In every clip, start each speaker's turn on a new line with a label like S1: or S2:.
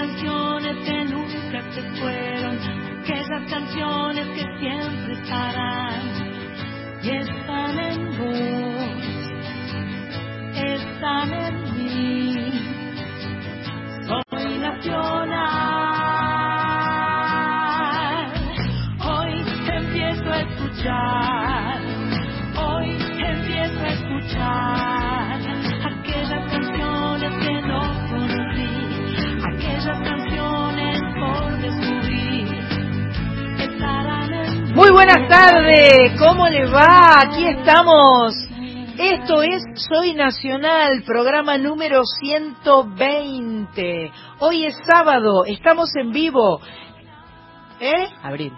S1: canciones que nunca se fueron, aquellas canciones que siempre estarán. Y están
S2: buenas tardes, ¿cómo le va? Aquí estamos. Esto es Soy Nacional, programa número 120. Hoy es sábado, estamos en vivo. ¿Eh?
S3: Abril.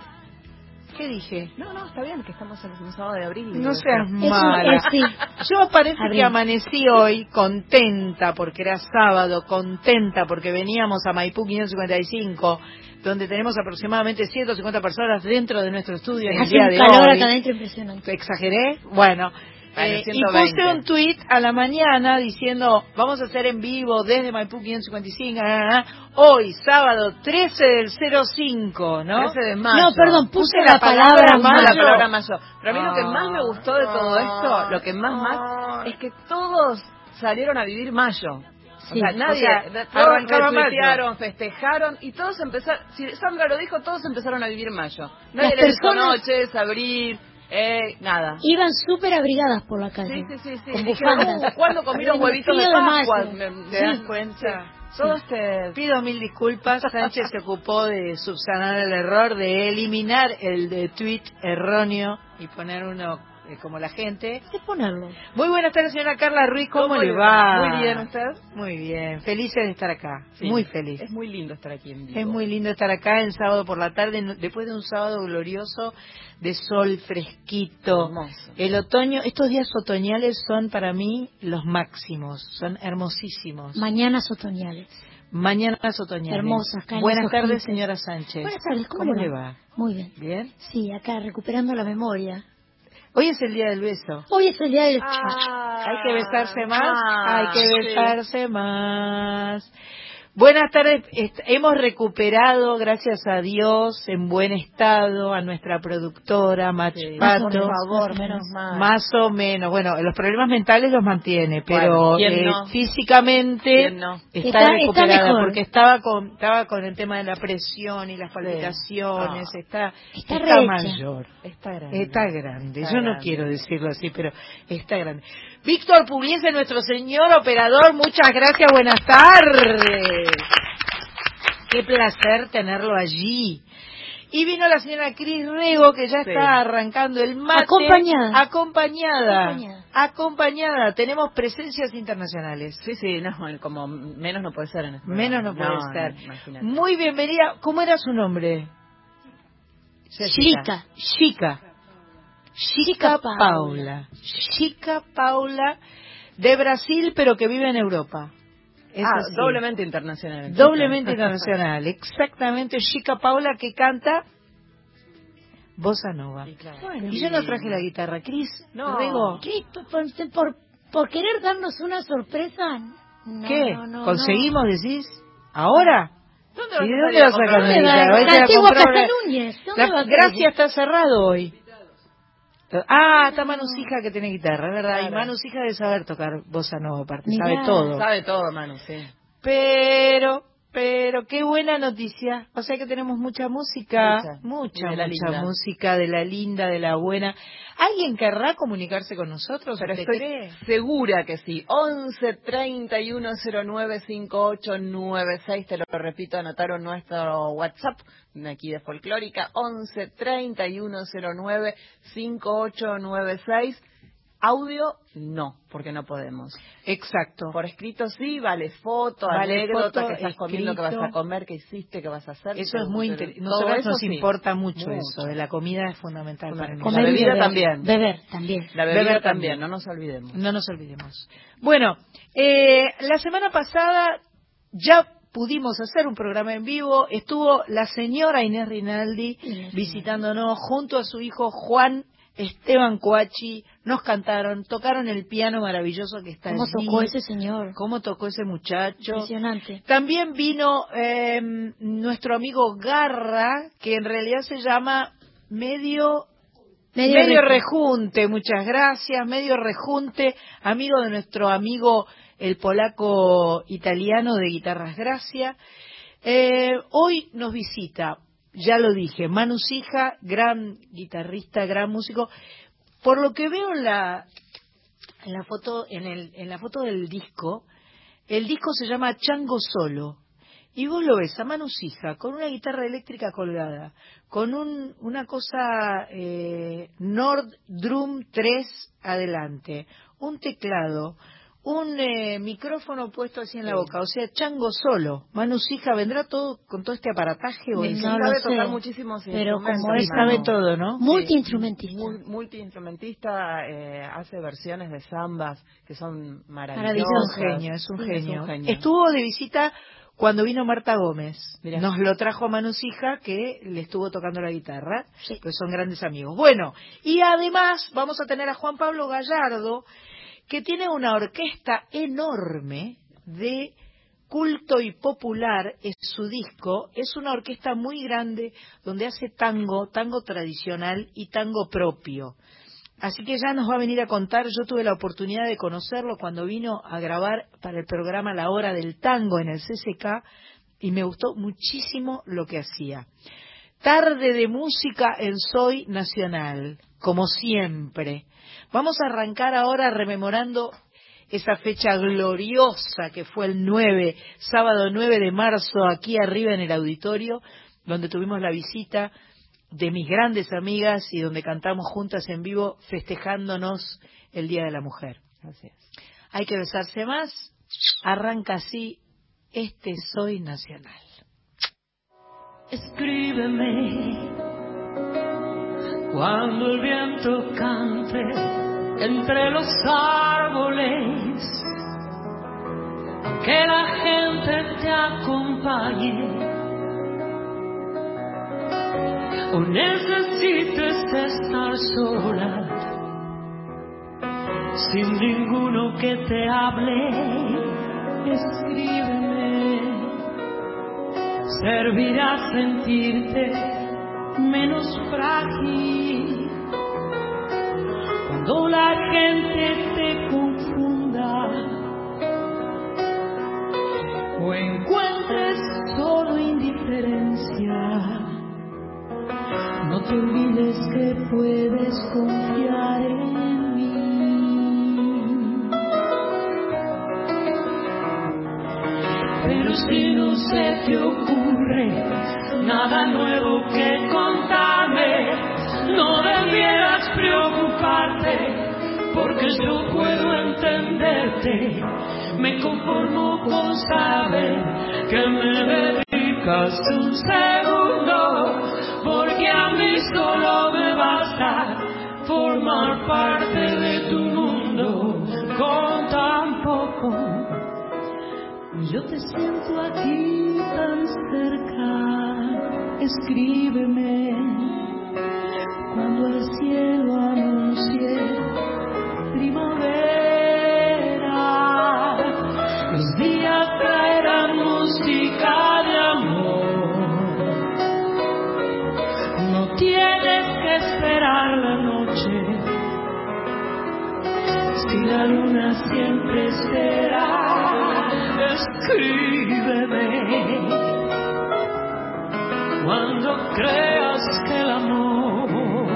S2: ¿Qué dije?
S3: No, no, está bien que estamos en un sábado de abril.
S2: No seas
S4: Es
S2: mala.
S4: es sí.
S2: Yo parece
S4: Abril.
S2: que amanecí hoy contenta porque era sábado, contenta porque veníamos a Maipú 555, donde tenemos aproximadamente 150 personas dentro de nuestro estudio en el día
S4: un
S2: de
S4: calor
S2: hoy.
S4: acá adentro impresionante.
S2: ¿Exageré? Bueno. Eh, y
S3: 120.
S2: puse un tweet a la mañana diciendo, vamos a hacer en vivo desde Maipú 555, ah, ah, ah, hoy, sábado 13 del 05, ¿no?
S3: 13 de mayo.
S4: No, perdón, puse
S2: Puse la
S4: la
S2: palabra
S4: palabra
S3: Puse
S2: mayo.
S3: la palabra mayo. Pero a mí lo que más me gustó de todo esto, lo que más
S2: Ah.
S3: más, es que todos salieron a vivir mayo.
S4: Sí,
S3: o sea, nadie,
S2: o sea,
S3: todos retuitearon, festejaron y todos empezaron, si Sandra lo dijo, todos empezaron a vivir mayo. Nadie le dijo
S4: personas-
S3: noches, abril, eh, nada.
S4: Iban súper abrigadas por la
S3: Sí,
S4: calle.
S3: sí, sí, sí.
S4: Con
S3: Dijeron. "Uh, ¿Cuándo comieron huevitos de Pascua? Me-
S2: ¿Te das
S3: sí,
S2: cuenta?
S3: sí. Todos te...
S2: Pido mil disculpas. Sánchez se ocupó de subsanar el error, de eliminar el de tweet erróneo y poner uno eh, como la gente.
S4: ¿Qué ponerlo?
S2: Muy buenas tardes, señora Carla Ruiz. ¿Cómo,
S3: ¿Cómo
S2: le va?
S3: va? Muy bien, ¿usted?
S2: Muy bien. Felices de estar acá.
S3: Sí.
S2: Muy feliz.
S3: Es muy lindo estar aquí en vivo.
S2: Es muy lindo estar acá en sábado por la tarde, después de un sábado glorioso de sol fresquito.
S3: Hermoso.
S2: El otoño, estos días otoñales son para mí los máximos, son hermosísimos.
S4: Mañanas otoñales.
S2: Mañanas otoñales.
S4: Hermosas, cálidas,
S2: Buenas tardes, señora Sánchez.
S4: Buenas tardes, ¿cómo,
S2: le va?
S4: Muy bien.
S2: ¿Bien?
S4: Sí, acá recuperando la memoria.
S2: Hoy es el día del beso.
S4: Hoy es el día del...
S3: Ah,
S2: Hay que besarse más,
S3: ah,
S2: hay que
S3: sí.
S2: besarse más. Buenas tardes, est- hemos recuperado, gracias a Dios, en buen estado a nuestra productora, Mach
S3: Sí.
S2: Pato.
S3: Por favor, menos mal.
S2: Más o menos, bueno, los problemas mentales los mantiene, pero
S3: Bueno, ¿quién
S2: eh,
S3: no?
S2: físicamente está,
S4: Está-
S2: recuperada porque estaba con estaba con el tema de la presión y las palpitaciones,
S3: Ah.
S2: está
S4: Está
S2: mayor.
S3: Está grande.
S2: Está grande,
S3: Está
S2: yo no quiero decirlo así, pero está grande. Víctor Pugliese, nuestro señor operador, muchas gracias, buenas tardes. Qué placer tenerlo allí. Y vino la señora Cris Rego, que ya
S3: Sí.
S2: está arrancando el mate.
S4: Acompañada.
S2: Acompañada.
S4: Acompañada.
S2: Acompañada. Tenemos presencias internacionales.
S3: Sí, sí, no, como menos no puede ser en este
S2: Menos no puede ser. Muy bienvenida. ¿Cómo era su nombre?
S4: Chica.
S2: Chica. Chica
S4: Chica
S2: Paula.
S4: Paula.
S2: Chica Paula de Brasil, pero que vive en Europa. Es
S3: ah,
S2: así.
S3: doblemente internacional.
S2: Doblemente internacional. Exactamente. Chica Paula que canta Bossa Nova.
S3: Sí, claro.
S4: Bueno.
S2: Y yo no traje la guitarra. Cris,
S3: No.
S2: Rego,
S4: ¿Qué? Por, por, por querer darnos una sorpresa? No,
S2: ¿qué?
S4: no, no,
S2: ¿Conseguimos, decís? ¿Ahora?
S3: ¿Dónde
S2: ¿Y de
S3: vas a
S2: dónde vas a sacar la guitarra?
S4: La antigua Casa Núñez. ¿Dónde
S2: La-
S4: a?
S2: Gracia está cerrado hoy. Ah, está Manusija que tiene guitarra, es verdad. Y
S3: Claro.
S2: Manusija debe saber tocar bossa nova, aparte,
S4: Mirá.
S2: sabe todo.
S3: Sabe todo, Manu, sí.
S2: Pero, pero, qué buena noticia. O sea que tenemos mucha música,
S3: Mucha.
S2: mucha,
S3: de la
S2: mucha música de la linda, de la buena. ¿Alguien querrá comunicarse con nosotros?
S3: Pero
S2: ¿Usted
S3: estoy
S2: cree?
S3: segura que sí. 11 31 09 5896, te lo repito, anotaron nuestro WhatsApp aquí de Folclórica. 11 31 09 5896. Audio, no, porque no podemos.
S2: Exacto.
S3: Por escrito sí, vale foto,
S2: Vale
S3: anécdota,
S2: foto,
S3: que estás comiendo, que vas a comer, que hiciste, que vas a hacer.
S2: Eso es muy interesante. Nosotros
S3: eso
S2: nos
S3: sí.
S2: importa mucho,
S3: Mucho.
S2: eso. De la comida es fundamental para nosotros.
S3: La
S4: Comer y
S3: bebida
S4: beber.
S3: también.
S4: Beber también.
S3: La bebida
S2: Beber
S3: también,
S2: también.
S3: no nos olvidemos.
S2: No nos olvidemos. Bueno, eh, la semana pasada ya pudimos hacer un programa en vivo. Estuvo la señora Inés Rinaldi visitándonos junto a su hijo Juan Esteban Cuachi, nos cantaron, tocaron el piano maravilloso que está
S4: ¿Cómo
S2: allí.
S4: tocó ese señor?
S2: ¿Cómo tocó ese muchacho?
S4: Impresionante.
S2: También vino eh, nuestro amigo Garra, que en realidad se llama Medio
S4: Medio
S2: Medio,
S4: Reju-
S2: rejunte, muchas gracias. Medio rejunte, amigo de nuestro amigo el polaco italiano de Guitarras Gracia. Eh, hoy nos visita, ya lo dije, Manu Sija, gran guitarrista, gran músico. Por lo que veo en la, en la foto, en, el, en la foto del disco, el disco se llama Chango Solo. Y vos lo ves a Manu Sija con una guitarra eléctrica colgada, con un, una cosa eh, Nord Drum 3 adelante, un teclado, un eh, micrófono puesto así en la boca, o sea, chango solo. Manu Sija vendrá todo con todo este aparataje o
S4: No
S2: es-
S4: lo
S3: sabe
S4: sé,
S3: tocar muchísimos
S4: pero como
S3: instrumentos,
S4: es
S3: Manu.
S2: sabe todo, ¿no?
S4: Multiinstrumentista.
S3: Mul- multiinstrumentista, eh, hace versiones de zambas que son
S2: Es
S3: maravillosas.
S2: un genio, es un
S3: Sí,
S2: genio.
S3: un genio.
S2: Estuvo de visita cuando vino Marta Gómez.
S3: Mirá.
S2: Nos lo trajo a Manu Sija, que le estuvo tocando la guitarra,
S4: Sí.
S2: pues son grandes amigos. Bueno, y además vamos a tener a Juan Pablo Gallardo, que tiene una orquesta enorme de culto y popular es su disco, es una orquesta muy grande donde hace tango, tango tradicional y tango propio. Así que ya nos va a venir a contar, yo tuve la oportunidad de conocerlo cuando vino a grabar para el programa La Hora del Tango en el CCK y me gustó muchísimo lo que hacía. Tarde de música en Soy Nacional, como siempre. Vamos a arrancar ahora rememorando esa fecha gloriosa que fue el 9, sábado 9 de marzo, aquí arriba en el auditorio, donde tuvimos la visita de mis grandes amigas y donde cantamos juntas en vivo festejándonos el Día de la Mujer.
S3: Así es.
S2: Hay que besarse más. Arranca así este Soy Nacional.
S5: Escríbeme cuando el viento cante entre los árboles, aunque la gente te acompañe o necesites estar sola sin ninguno que te hable. Escríbeme servirá sentirte menos frágil cuando la gente te confunda o encuentres solo indiferencia. No te olvides que puedes confiar en mí. Pero si no se te ocurre nada nuevo que Me conformo con saber que me dedicas un segundo, porque a mí solo me basta formar parte de tu mundo con tan poco. Yo te siento aquí tan cerca, escríbeme cuando el cielo si la luna siempre será, escríbeme cuando creas que el amor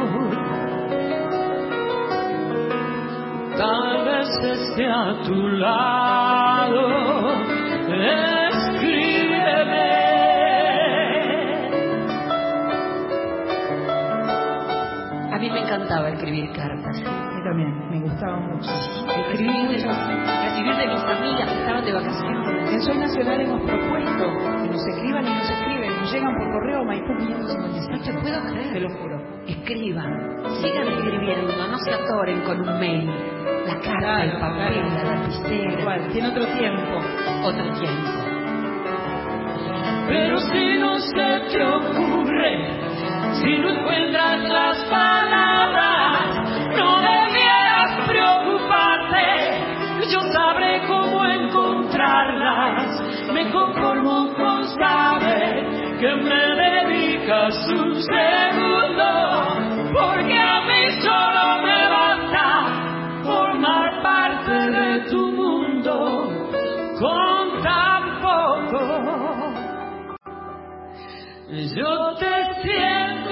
S5: tal vez esté a tu lado, escríbeme.
S6: A mí me encantaba
S7: gustaba mucho.
S6: Escribir de, recibir de mis amigas que estaban de vacaciones.
S7: En Soy Nacional hemos propuesto que nos escriban y nos escriben, nos llegan por correo a Maipú
S6: No
S7: 557.
S6: te puedo
S7: Te
S6: creer.
S7: lo juro.
S6: Escriban, sigan escribiendo, no se atoren con un mail. La carta, el papel, la lapicera,
S7: Igual, tiene otro tiempo.
S6: otro tiempo.
S5: Pero si no se te ocurre, si no encuentras las palabras,
S8: sabe que me dedica su segundo, porque a mí solo me basta formar parte de tu mundo con tan poco.
S5: Yo te siento.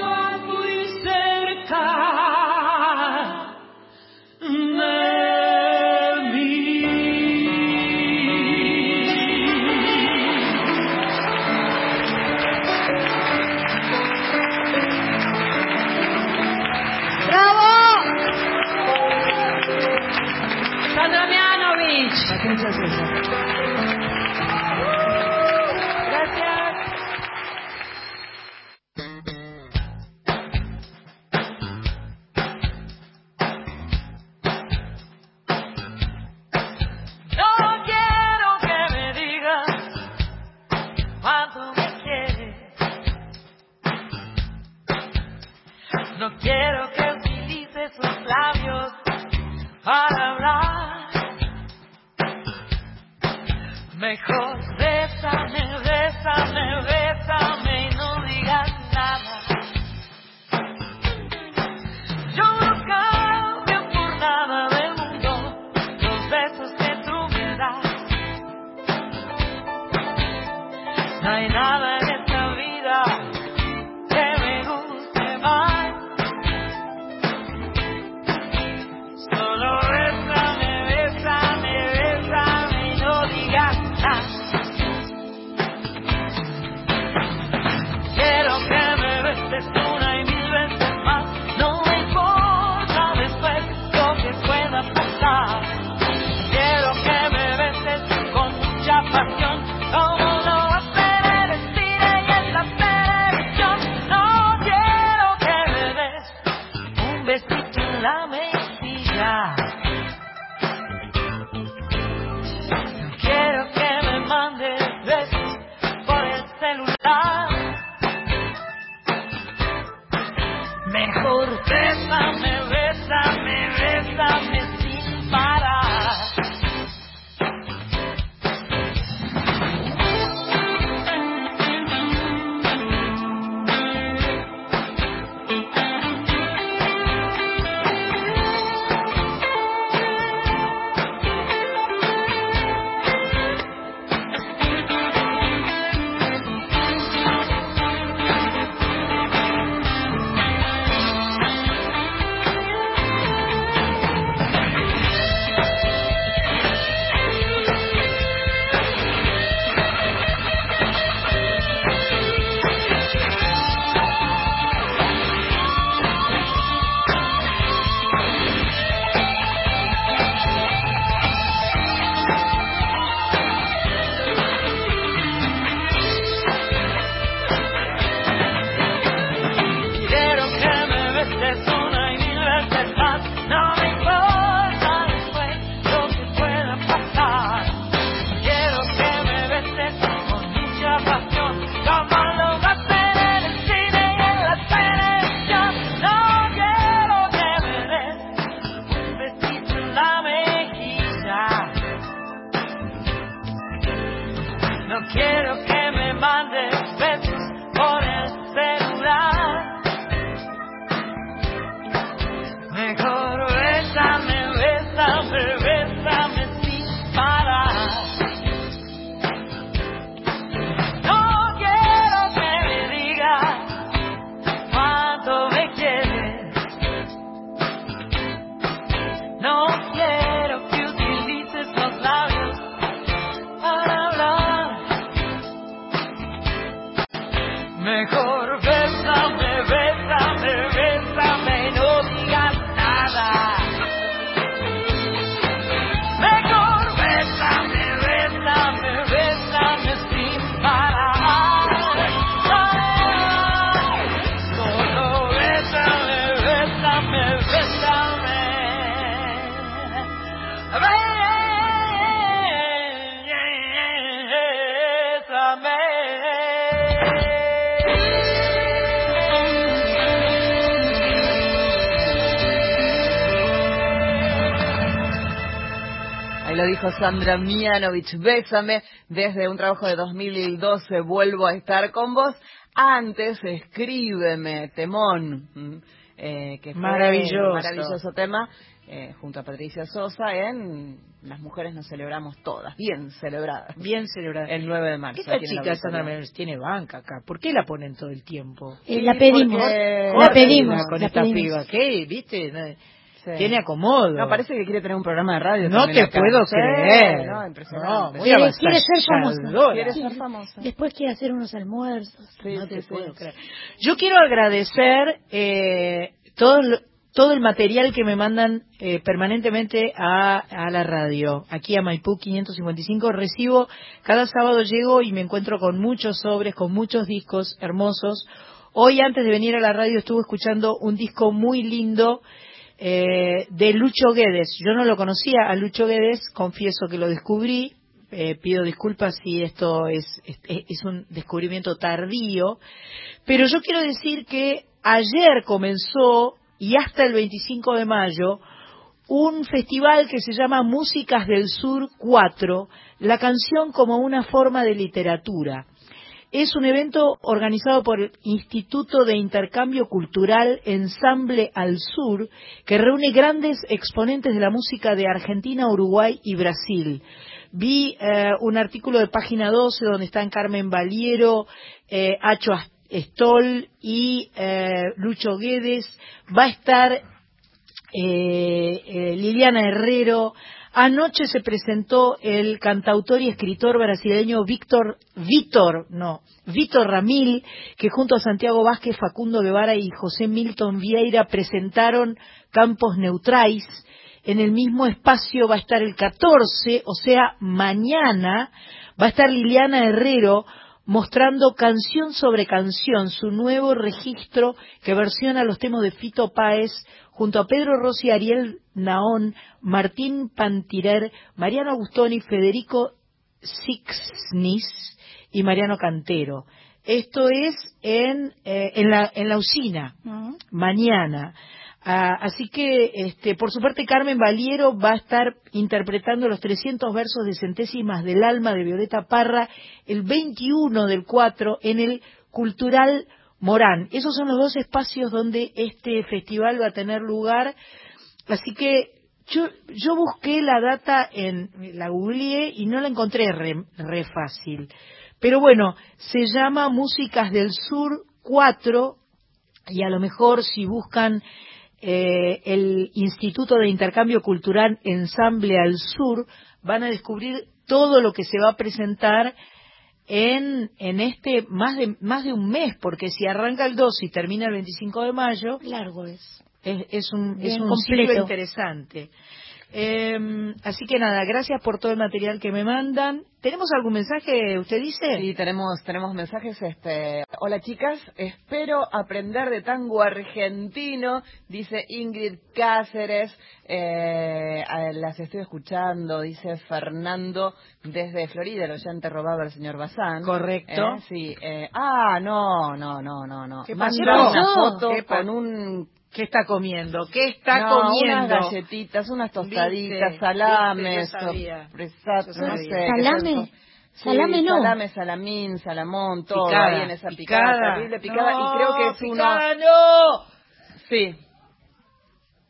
S5: Sandra Mianovich, Bésame, desde un trabajo de 2012, vuelvo a estar con vos. Antes, escríbeme, Temón, eh, que fue
S2: maravilloso.
S5: un maravilloso tema, eh, junto a Patricia Sosa en Las Mujeres nos celebramos todas, bien celebradas.
S2: Bien celebradas.
S5: El 9 de marzo.
S2: Esta chica Sandra Mianovich tiene banca acá, ¿por qué la ponen todo el tiempo?
S4: Eh, la pedimos, la pedimos.
S2: Con
S4: la
S2: esta
S4: pedimos.
S2: piba, ¿qué? ¿Viste? Tiene acomodo.
S5: No, parece que quiere tener un programa de radio.
S2: No te puedo creer.
S5: No, impresionante.
S2: No,
S4: quiere, ser famosa.
S5: Quiere ser famosa.
S4: Después quiere hacer unos almuerzos.
S2: No te puedo creer. Yo quiero agradecer eh, todo, todo el material que me mandan eh, permanentemente a, a la radio. Aquí a Maipú 555 recibo, cada sábado llego y me encuentro con muchos sobres, con muchos discos hermosos. Hoy antes de venir a la radio estuve escuchando un disco muy lindo eh, de Lucho Guedes. Yo no lo conocía a Lucho Guedes, confieso que lo descubrí. Eh, pido disculpas si esto es, es, es un descubrimiento tardío, pero yo quiero decir que ayer comenzó y hasta el 25 de mayo un festival que se llama Músicas del Sur 4, la canción como una forma de literatura. Es un evento organizado por el Instituto de Intercambio Cultural Ensamble al Sur, que reúne grandes exponentes de la música de Argentina, Uruguay y Brasil. Vi eh, un artículo de página 12 donde están Carmen Valiero, eh, Acho Stoll y eh, Lucho Guedes. Va a estar eh, Liliana Herrero. Anoche se presentó el cantautor y escritor brasileño Víctor, Víctor, no, Víctor Ramil, que junto a Santiago Vázquez, Facundo Guevara y José Milton Vieira presentaron Campos Neutrais. En el mismo espacio va a estar el 14, o sea, mañana, va a estar Liliana Herrero mostrando canción sobre canción su nuevo registro que versiona los temas de Fito Páez junto a Pedro Rossi, Ariel Naón, Martín Pantirer, Mariano Agustoni, Federico Sixnis y Mariano Cantero. Esto es en, eh, en, la, en la usina, mañana. Ah, así que, este, por su parte, Carmen Valiero va a estar interpretando los 300 versos de centésimas del alma de Violeta Parra el 21 del 4 en el Cultural Morán. Esos son los dos espacios donde este festival va a tener lugar. Así que yo, yo busqué la data en la googleé y no la encontré re, re fácil. Pero bueno, se llama Músicas del Sur 4 y a lo mejor si buscan eh, el Instituto de Intercambio Cultural Ensamble al Sur, van a descubrir todo lo que se va a presentar en, en este más de, más de un mes, porque si arranca el 2 y termina el 25 de mayo,
S4: largo es.
S2: Es, es un,
S4: Bien
S2: es un
S4: completo.
S2: ciclo interesante. Eh, así que nada, gracias por todo el material que me mandan. ¿Tenemos algún mensaje, usted dice?
S3: Sí, tenemos, tenemos mensajes. Este, Hola chicas, espero aprender de tango argentino, dice Ingrid Cáceres. Eh, las estoy escuchando, dice Fernando desde Florida, el oyente robado al señor Bazán.
S2: Correcto.
S3: Eh, sí. eh, ah, no, no, no, no, no.
S2: ¿Qué pasó?
S3: una foto
S2: ¿Qué pa-
S3: con un
S2: ¿Qué está comiendo? ¿Qué está
S3: no,
S2: comiendo?
S3: unas galletitas, unas tostaditas,
S2: Viste,
S3: salames,
S2: Yo
S3: no sé.
S4: ¿Salame?
S3: Sí,
S4: Salame no.
S3: Salame, salamín, salamón, todo
S2: Picada,
S3: ahí en esa picada, terrible picada.
S2: No,
S3: y creo que es
S2: picada
S3: uno...
S2: no.
S3: Sí.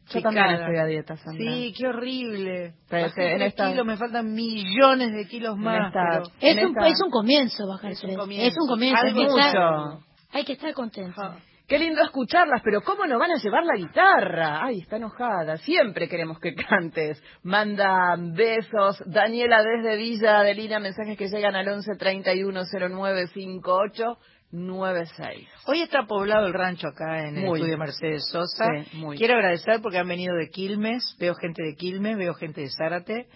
S3: Yo
S2: Picada.
S3: también estoy a dieta, Sandra.
S2: Sí, qué horrible.
S3: Pero este, en esta-
S2: kilos, me faltan millones de kilos más.
S3: esta-
S2: pero-
S4: Es un,
S3: esta-
S4: es un comienzo bajar
S2: Es un comienzo.
S4: Es un comienzo. Hay, que estar,
S3: mucho.
S4: hay que estar contento.
S3: Qué lindo escucharlas, pero ¿cómo nos van a llevar la guitarra? Ay, está enojada. Siempre queremos que cantes. Manda besos. Daniela desde Villa Adelina, mensajes que llegan al 11 31 09 58 96.
S2: Hoy está poblado el rancho acá en el
S3: Muy.
S2: estudio Mercedes Sosa.
S3: Sí, muy.
S2: Quiero agradecer porque han venido de Quilmes, veo gente de Quilmes, veo gente de Zárate,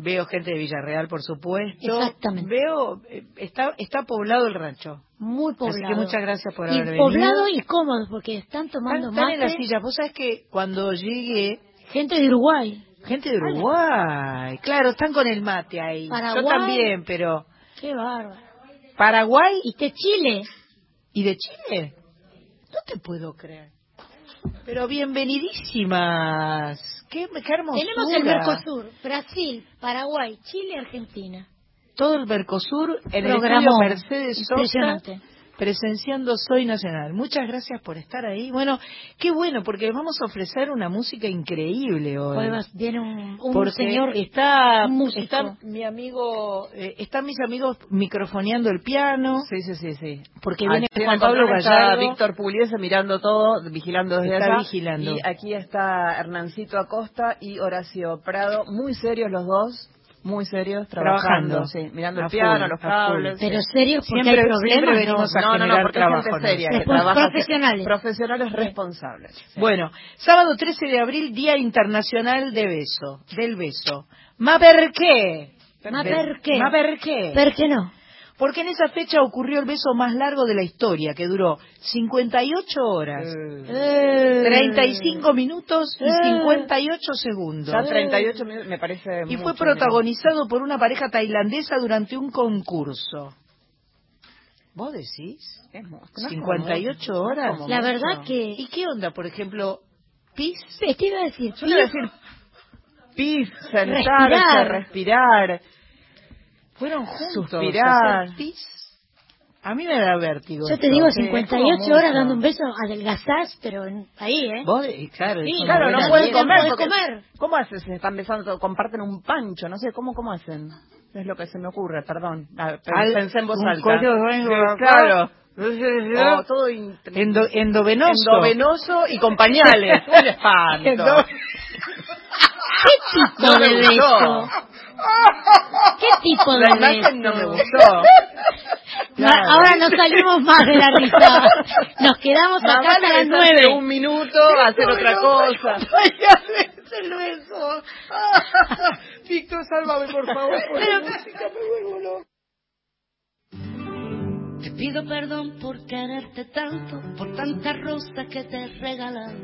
S2: veo gente de Villarreal, por supuesto.
S4: Exactamente.
S2: Veo, eh, está, está poblado el rancho.
S4: Muy poblado.
S2: Así que muchas gracias por
S4: y
S2: haber venido.
S4: poblado y cómodo, porque están tomando
S2: Están, están en la silla. Vos sabés que cuando llegué,
S4: Gente de Uruguay.
S2: gente de Uruguay, claro, están con el mate ahí. Yo
S4: Paraguay.
S2: también, pero
S4: Qué bárbaro.
S2: Paraguay
S4: Y de Chile.
S2: y de Chile. No te puedo creer. Pero bienvenidísimas. Qué, qué hermosura.
S4: Tenemos el Mercosur, Brasil, Paraguay, Chile, Argentina.
S2: Todo el Mercosur en el estudio Mercedes Sosa. Presenciando Soy Nacional. Muchas gracias por estar ahí. Bueno, qué bueno, porque vamos a ofrecer una música increíble hoy.
S4: Va- viene un, un
S2: porque
S4: señor
S2: está,
S4: músico.
S2: está mi amigo, eh, están mis amigos microfoneando el piano,
S3: Sí, sí, sí, sí.
S2: porque viene
S3: Aquí
S2: Juan Pablo Gallardo.
S3: Víctor Pugliese mirando todo, vigilando desde
S2: Está
S3: allá.
S2: vigilando.
S3: Y aquí está Hernancito Acosta y Horacio Prado, muy serios los dos. Muy serios
S2: Trabajando.
S3: trabajando, sí, mirando
S2: A
S3: el piano,
S2: full,
S3: los cables.
S4: Pero serios porque
S2: Siempre-
S4: hay problemas. no.
S2: venimos a
S3: no, no, porque es gente
S2: trabajo,
S3: seria, que trabaja-
S4: profesionales.
S3: Profesionales responsables. sí.
S2: Bueno, sábado 13 de abril, Día Internacional de Beso, del Beso. ¿Ma per qué?
S4: ¿Ma per qué?
S2: ¿Ma per qué?
S4: ¿Per qué no?
S2: Porque en esa fecha ocurrió el beso más largo de la historia, que duró 58 horas,
S4: Eh.
S2: 35 minutos y
S4: Eh.
S2: 58 segundos.
S3: Ya 38 minutos me parece
S2: Y fue protagonizado por una pareja tailandesa durante un concurso. ¿Vos decís?
S3: digamos. Es mu- no es
S2: 58
S3: como-
S2: horas.
S4: La verdad que...
S2: ¿Y qué onda, por ejemplo, pis?
S4: Te iba a decir,
S3: Yo iba a decir pis, sentarse,
S4: Respirar.
S3: respirar.
S2: Fueron juntos.
S3: Suspirar.
S2: a mí me da vértigo.
S4: yo te digo
S3: sí, es
S4: 58
S3: como
S4: horas dando un beso, adelgazás, pero ahí, ¿eh?
S2: Vos, claro,
S4: Sí,
S3: Claro, no
S2: dieta.
S3: comer. porque-
S4: comer.
S3: ¿Cómo hacen? Se están besando, comparten un pancho, no sé, ¿cómo, cómo hacen? Es lo que se me ocurre, perdón. Ah,
S2: Al-
S3: Pensé en voz
S2: un
S3: alta.
S2: coño vengo.
S3: Claro. O todo
S2: Endo- endovenoso.
S3: endovenoso y con pañales. Un espanto.
S2: Endo-
S4: ¿Qué tipo
S3: No
S4: de beso? ¿Qué tipo de
S3: La
S4: beso?
S3: imagen no me gustó.
S4: Ahora no salimos más de la risa. Nos quedamos
S3: Más
S4: acá hasta las nueve.
S3: un minuto, hacer otra cosa.
S2: Víctor, sálvame, por favor. Por la música, me vuelvo loco.
S9: Te pido perdón por quererte tanto, por tanta rosa que te he regalado,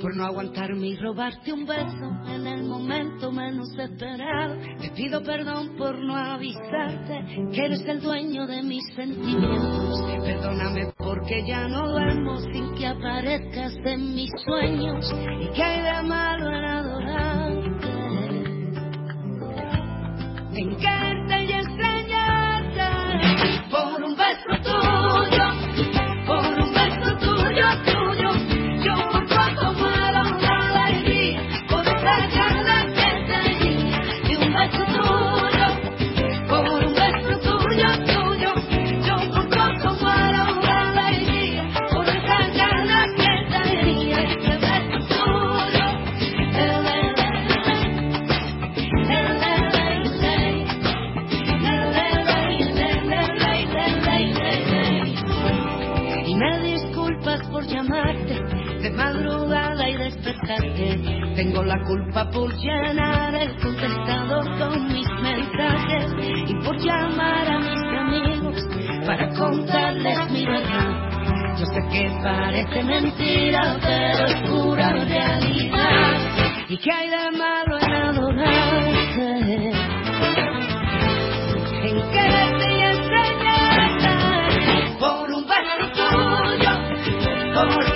S9: por no aguantarme y robarte un beso en el momento menos esperado. Te pido perdón por no avisarte que eres el dueño de mis sentimientos. Perdóname porque ya no duermo sin que aparezcas en mis sueños y que de malo en adorarte en quererte y por un beso Tengo la culpa por llenar el contestador con mis mensajes y por llamar a mis amigos para contarles mi verdad. Yo sé que parece mentira, pero es pura realidad. ¿Y qué hay de malo en adorarte? En quererte y extrañarte por un beso tuyo, por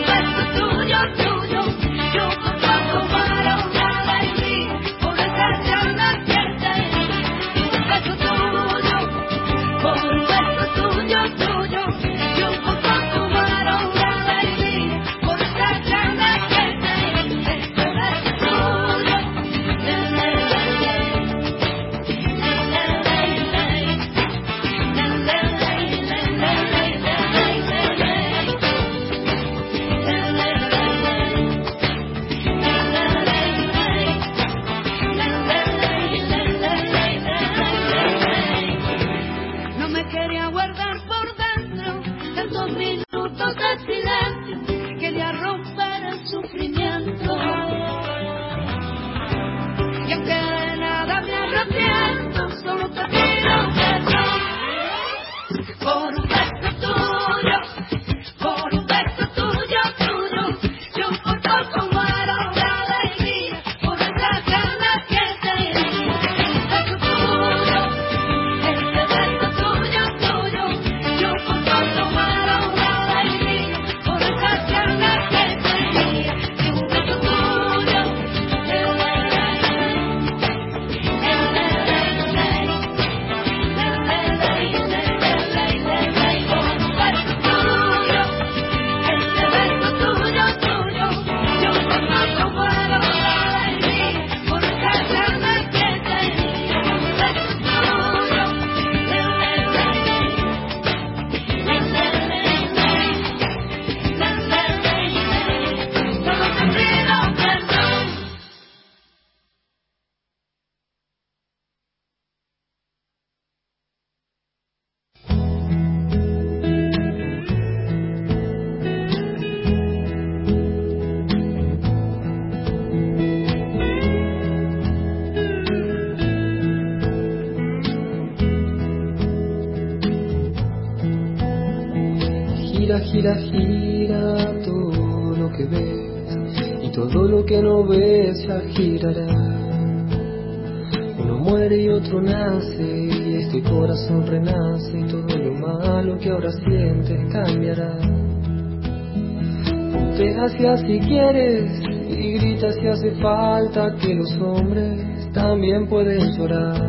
S10: Si quieres y gritas si hace falta que los hombres también pueden llorar.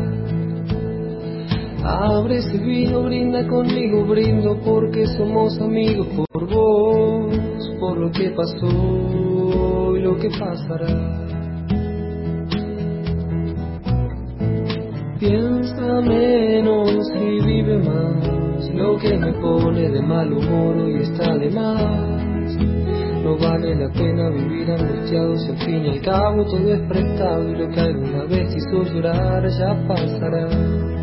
S10: Abre ese vino, brinda conmigo, brindo porque somos amigos por vos, por lo que pasó y lo que pasará. Piensa menos y vive más, lo que me pone de mal humor hoy está de más. No vale la pena vivir angustiado si al fin y al cabo todo es prestado y lo que alguna vez hizo llorar ya pasará.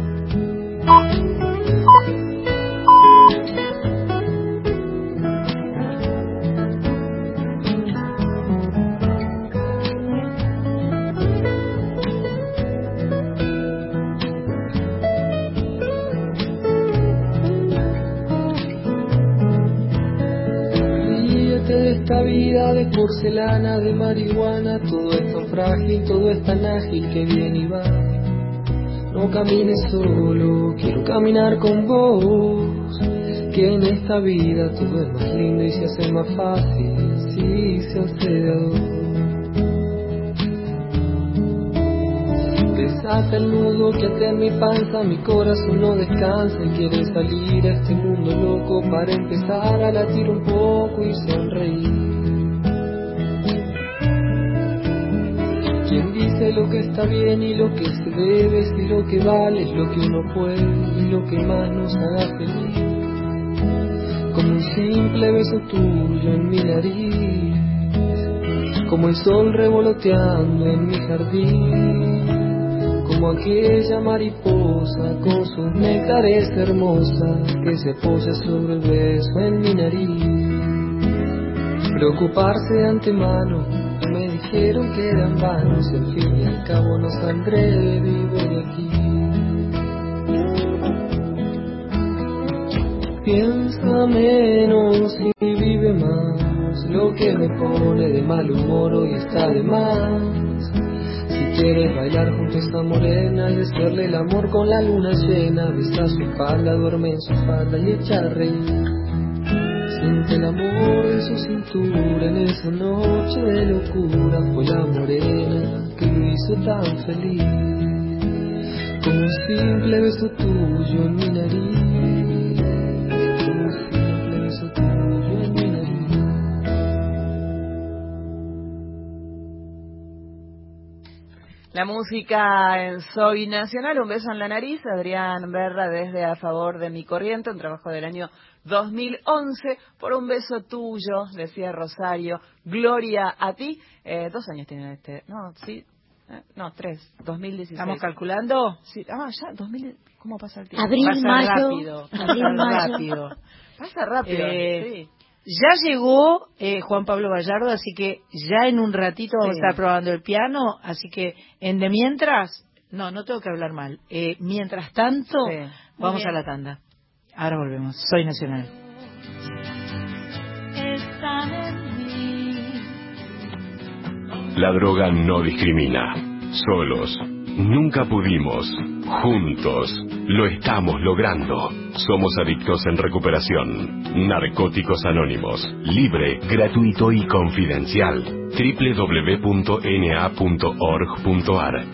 S10: De porcelana, de marihuana, todo es tan frágil, todo es tan ágil que viene y va. No camines solo, quiero caminar con vos, que en esta vida todo es más lindo y se hace más fácil si se hace de dos. Desata el nudo que ata en mi panza, mi corazón no descansa y quiere salir a este mundo loco para empezar a latir un poco y sonreír. Lo que está bien y lo que se debe y lo que vale es lo que uno puede y lo que más nos haga feliz. Como un simple beso tuyo en mi nariz, como el sol revoloteando en mi jardín como aquella mariposa con sus néctares hermosas que se apoya sobre el beso en mi nariz. Preocuparse de antemano, dijeron que eran vanos, y al fin y al cabo no saldré vivo de aquí. Piensa menos y vive más, lo que me pone de mal humor hoy está de más. Si quieres bailar junto a esa morena y hacerle el amor con la luna llena, besa su espalda, duerme en su espalda y echa reír. Siente el amor en su cintura en esa noche de locura, fue la morena que lo hizo tan feliz. Como un simple beso tuyo en mi nariz,
S3: La música en Soy Nacional, un beso en la nariz, Adrián Berra desde A Favor de mi Corriente, un trabajo del año 2011, por un beso tuyo, decía Rosario, Gloria a ti, eh, dos años tiene este, no, sí, eh, no, tres, 2016.
S2: ¿Estamos calculando?
S3: Sí, ah, ya, 2000, ¿cómo pasa el tiempo?
S4: Abril,
S2: Pasa
S4: mayo.
S2: rápido, pasa
S4: mayo.
S2: rápido.
S3: Pasa rápido,
S2: Eh,
S3: sí.
S2: Ya llegó eh, Juan Pablo Gallardo, así que ya en un ratito vamos
S3: Sí.
S2: a estar probando el piano, así que en de mientras, no, no tengo que hablar mal. Eh, mientras tanto,
S3: Sí.
S2: Vamos
S3: bien.
S2: a la tanda. Ahora volvemos. Soy Nacional.
S11: La droga no discrimina. Solos. Nunca pudimos. Juntos. Lo estamos logrando. Somos adictos en recuperación. Narcóticos Anónimos. Libre, gratuito y confidencial. www.na.org.ar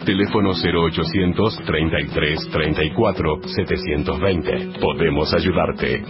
S11: Teléfono 0800 33 34 720. Podemos ayudarte.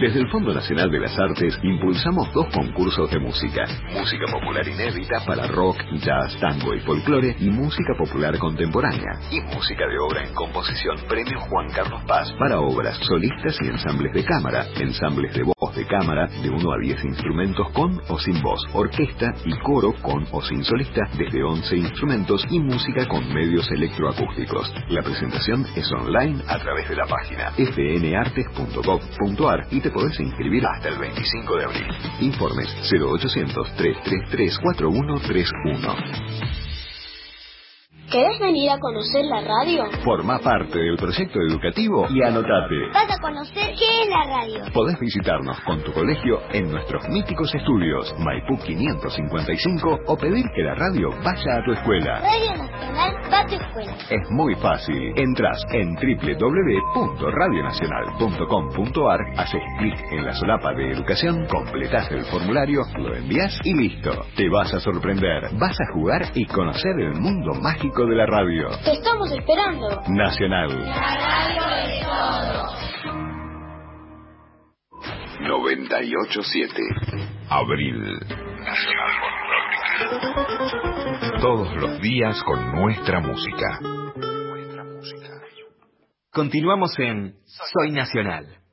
S12: Desde el Fondo Nacional de las Artes impulsamos dos concursos de música. Música popular inédita para rock, jazz, tango y folclore y música popular contemporánea. Y música de obra en composición Premio Juan Carlos Paz para obras solistas y ensambles de cámara, ensambles de voz de cámara de 1 a 10 instrumentos con o sin voz, orquesta y coro con o sin solista desde 11 instrumentos y música con medios electroacústicos. La presentación es online a través de la página fnartes.gov.ar y te podés inscribir hasta el 25 de abril. Informes 0800 333 4131.
S13: ¿Querés venir a conocer la radio?
S12: Forma parte del proyecto educativo y anotate.
S13: Vas a conocer qué es la radio.
S12: Podés visitarnos con tu colegio en nuestros míticos estudios Maipú 555 o pedir que la radio vaya a tu escuela.
S13: Radio Nacional va a tu escuela.
S12: Es muy fácil. Entrás en www.radionacional.com.ar, haces clic en la solapa de educación, completás el formulario, lo envías y listo. Te vas a sorprender, vas a jugar y conocer el mundo mágico de la radio.
S13: Te estamos esperando.
S12: Nacional.
S13: radio de todos.
S12: 987 Abril. Todos los días con nuestra música.
S14: Continuamos en Soy Nacional.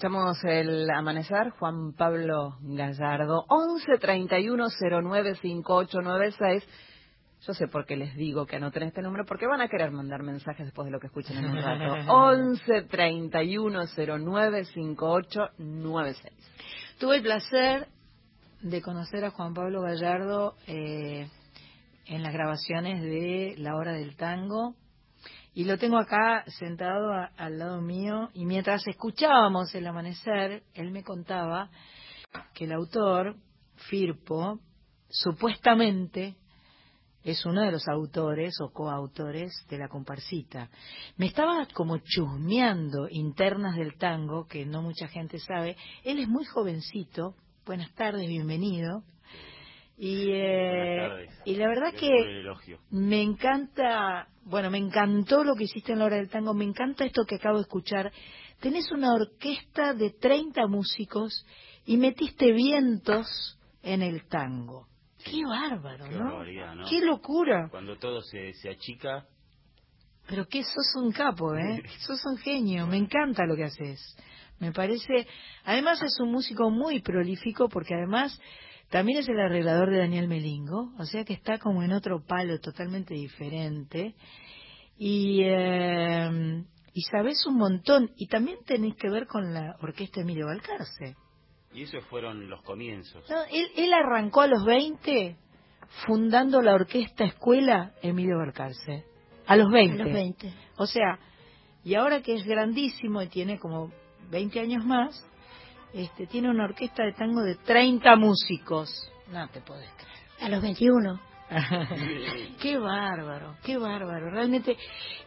S3: Escuchamos el amanecer, Juan Pablo Gallardo, 11 31 09 5896. Yo sé por qué les digo que anoten este número, porque van a querer mandar mensajes después de lo que escuchen en un rato. 11 31 09 5896.
S2: Tuve el placer de conocer a Juan Pablo Gallardo eh, en las grabaciones de La Hora del Tango y lo tengo acá sentado a- al lado mío y mientras escuchábamos el amanecer, él me contaba que el autor, Firpo, supuestamente es uno de los autores o coautores de la comparsita. Me estaba como chusmeando internas del tango, que no mucha gente sabe. Él es muy jovencito. Buenas tardes, bienvenido. Y, eh, y la verdad que me encanta, bueno, me encantó lo que hiciste en la hora del tango, me encanta esto que acabo de escuchar. Tenés una orquesta de 30 músicos y metiste vientos en el tango. Qué bárbaro,
S15: Qué
S2: ¿no? Qué locura.
S15: Cuando todo se, se achica,
S2: Pero que sos un capo, ¿eh? sos un genio, me encanta lo que haces. Me parece, además es un músico muy prolífico porque además también es el arreglador de Daniel Melingo, o sea que está como en otro palo totalmente diferente. Y, eh, y sabes un montón, y también tenés que ver con la orquesta Emilio Balcarce.
S15: y esos fueron los comienzos.
S2: No, él, él arrancó a los 20 fundando la orquesta escuela Emilio Balcarce. A los 20.
S4: A los 20.
S2: O sea, y ahora que es grandísimo y tiene como 20 años más, este, tiene una orquesta de tango de 30 músicos. No te podés creer.
S4: A los 21.
S2: qué bárbaro, qué bárbaro, realmente.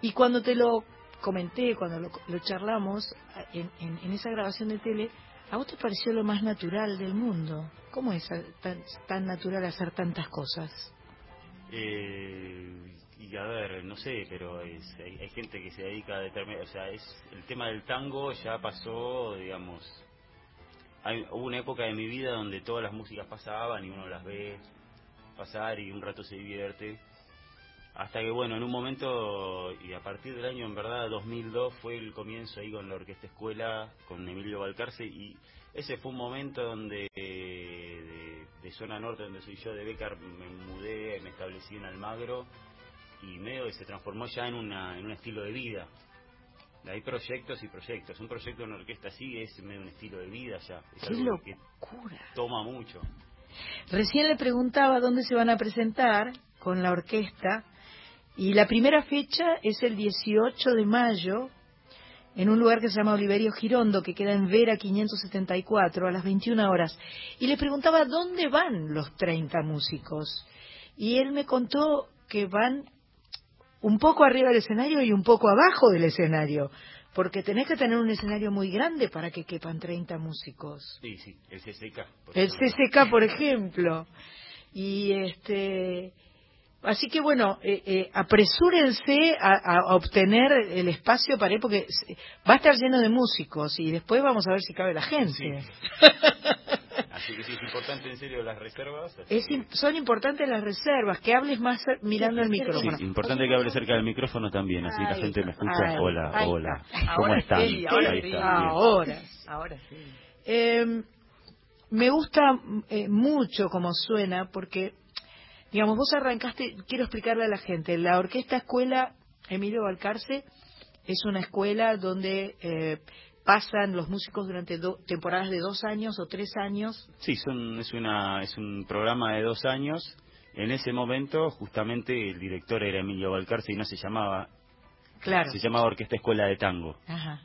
S2: Y cuando te lo comenté, cuando lo, lo charlamos en, en- en esa grabación de tele, ¿a vos te pareció lo más natural del mundo? ¿Cómo es tan natural hacer tantas cosas?
S15: Eh, y a ver, no sé, pero es, hay, hay gente que se dedica a determinar, o sea, es el tema del tango ya pasó, digamos, hay, hubo una época de mi vida donde todas las músicas pasaban y uno las ve pasar y un rato se divierte, hasta que bueno, en un momento y a partir del año en verdad 2002 fue el comienzo ahí con la orquesta escuela, con Emilio Balcarce y ese fue un momento donde de, de zona norte donde soy yo de Becar me mudé, me establecí en Almagro y medio que se transformó ya en, una, en un estilo de vida. Hay proyectos y proyectos. Un proyecto de una orquesta así es medio un estilo de vida ya. Es
S2: ¡Qué
S15: algo que
S2: locura!
S15: toma mucho.
S2: Recién le preguntaba dónde se van a presentar con la orquesta y la primera fecha es el 18 de mayo en un lugar que se llama Oliverio Girondo, que queda en Vera 574, a las 21 horas. Y le preguntaba dónde van los 30 músicos. Y él me contó que van un poco arriba del escenario y un poco abajo del escenario, porque tenés que tener un escenario muy grande para que quepan 30 músicos.
S15: Sí, sí, el CCK. por
S2: El
S15: ejemplo.
S2: CCK, por ejemplo. Y este. Así que bueno, eh, eh, apresúrense a, a obtener el espacio para ir porque va a estar lleno de músicos y después vamos a ver si cabe la gente.
S15: Así que sí, es importante en serio las reservas.
S2: Es son importantes las reservas, que hables más mirando el micrófono.
S15: Sí, importante que hable cerca del micrófono también, así la gente me escucha. hola, hola. ¿Cómo
S2: Ahora
S15: están?
S2: sí, ahora
S15: Ahí
S2: sí.
S15: está.
S2: Ahora.
S3: Ahora sí.
S2: Eh, me gusta eh, mucho como suena porque, digamos, vos arrancaste, quiero explicarle a la gente, la Orquesta Escuela Emilio Balcarce es una escuela donde eh, pasan los músicos durante do- temporadas de dos años o tres años.
S15: Sí, son, es, una, es un programa de dos años. En ese momento, justamente, el director era Emilio Balcarce y no se llamaba,
S2: Claro.
S15: se llamaba Orquesta Escuela de Tango.
S2: Ajá.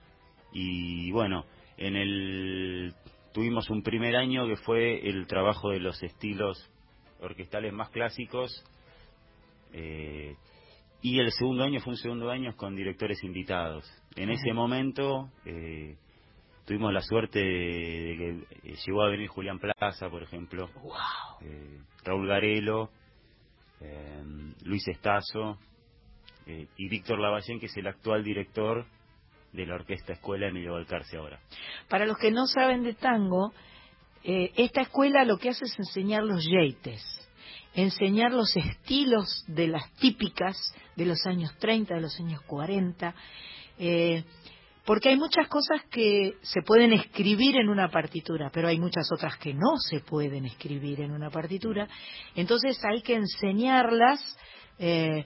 S15: Y bueno, en el tuvimos un primer año que fue el trabajo de los estilos orquestales más clásicos. eh, y el segundo año fue un segundo año con directores invitados. En ese momento eh, tuvimos la suerte de, que eh, llegó a venir Julián Plaza, por ejemplo, eh, Raúl Garelo, eh, Luis Estazo y Víctor Lavallén, que es el actual director de la Orquesta Escuela Emilio Balcarce ahora.
S2: Para los que no saben de tango, eh, esta escuela lo que hace es enseñar los yeites, enseñar los estilos de las típicas de los años 30, de los años 40. eh, porque hay muchas cosas que se pueden escribir en una partitura, pero hay muchas otras que no se pueden escribir en una partitura. Entonces hay que enseñarlas eh,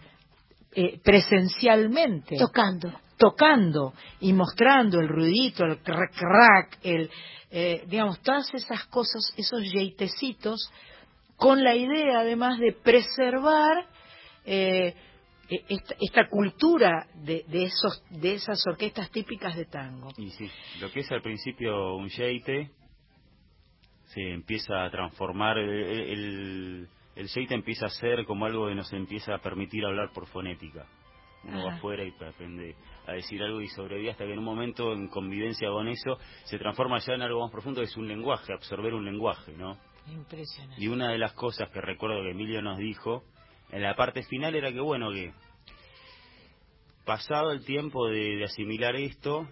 S2: eh, presencialmente.
S4: Tocando.
S2: Tocando y mostrando el ruidito, el crack, crack, el, eh, digamos, todas esas cosas, esos yeitecitos, con la idea además de preservar eh, e- esta, esta cultura de, de esos de esas orquestas típicas de tango.
S15: Y sí, lo que es al principio un yeite se empieza a transformar, el, el, el yeite empieza a ser como algo que nos empieza a permitir hablar por fonética. Uno va afuera y aprende a decir algo y sobrevive hasta que en un momento, en convivencia con eso, se transforma ya en algo más profundo, que es un lenguaje, absorber un lenguaje, ¿no?
S2: Impresionante.
S15: Y una de las cosas que recuerdo que Emilio nos dijo en la parte final era que, bueno, que pasado el tiempo de, de asimilar esto,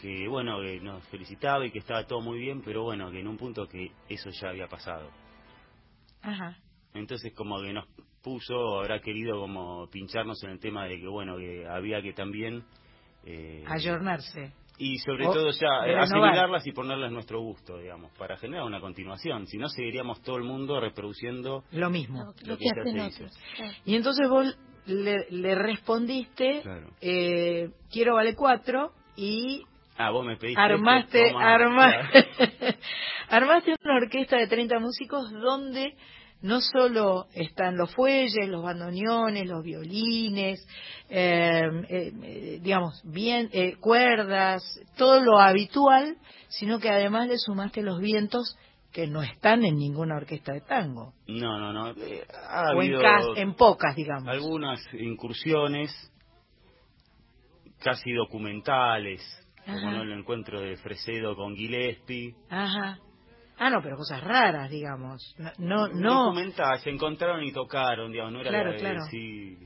S15: que, bueno, que nos felicitaba y que estaba todo muy bien, pero bueno, que en un punto que eso ya había pasado.
S2: Ajá.
S15: Entonces como que nos puso, habrá querido como pincharnos en el tema de que, bueno, que había que también... eh,
S2: Ayornarse.
S15: y sobre
S2: O
S15: todo ya eh, asimilarlas y ponerlas a nuestro gusto, digamos, para generar una continuación. Si no, seguiríamos todo el mundo reproduciendo
S2: Lo mismo.
S15: lo que ya se hizo.
S2: Y entonces vos le, le respondiste,
S15: Claro.
S2: eh, quiero vale cuatro y
S15: Ah, vos me pediste.
S2: armaste,
S15: esto, toma,
S2: armaste,
S15: claro.
S2: armaste una orquesta de 30 músicos donde no solo están los fuelles, los bandoneones, los violines, eh, eh, eh, digamos, bien, eh, cuerdas, todo lo habitual, sino que además le sumaste los vientos que no están en ninguna orquesta de tango.
S15: No, no, no. eh, ha
S2: o en, en pocas, digamos.
S15: algunas incursiones casi documentales, como. ¿no? el encuentro de Fresedo con Gillespie.
S2: Ajá. Ah, no, pero cosas raras, digamos. No, no, no.
S15: Se encontraron y tocaron, digamos, no era
S2: Claro,
S15: de-
S2: claro.
S15: sí.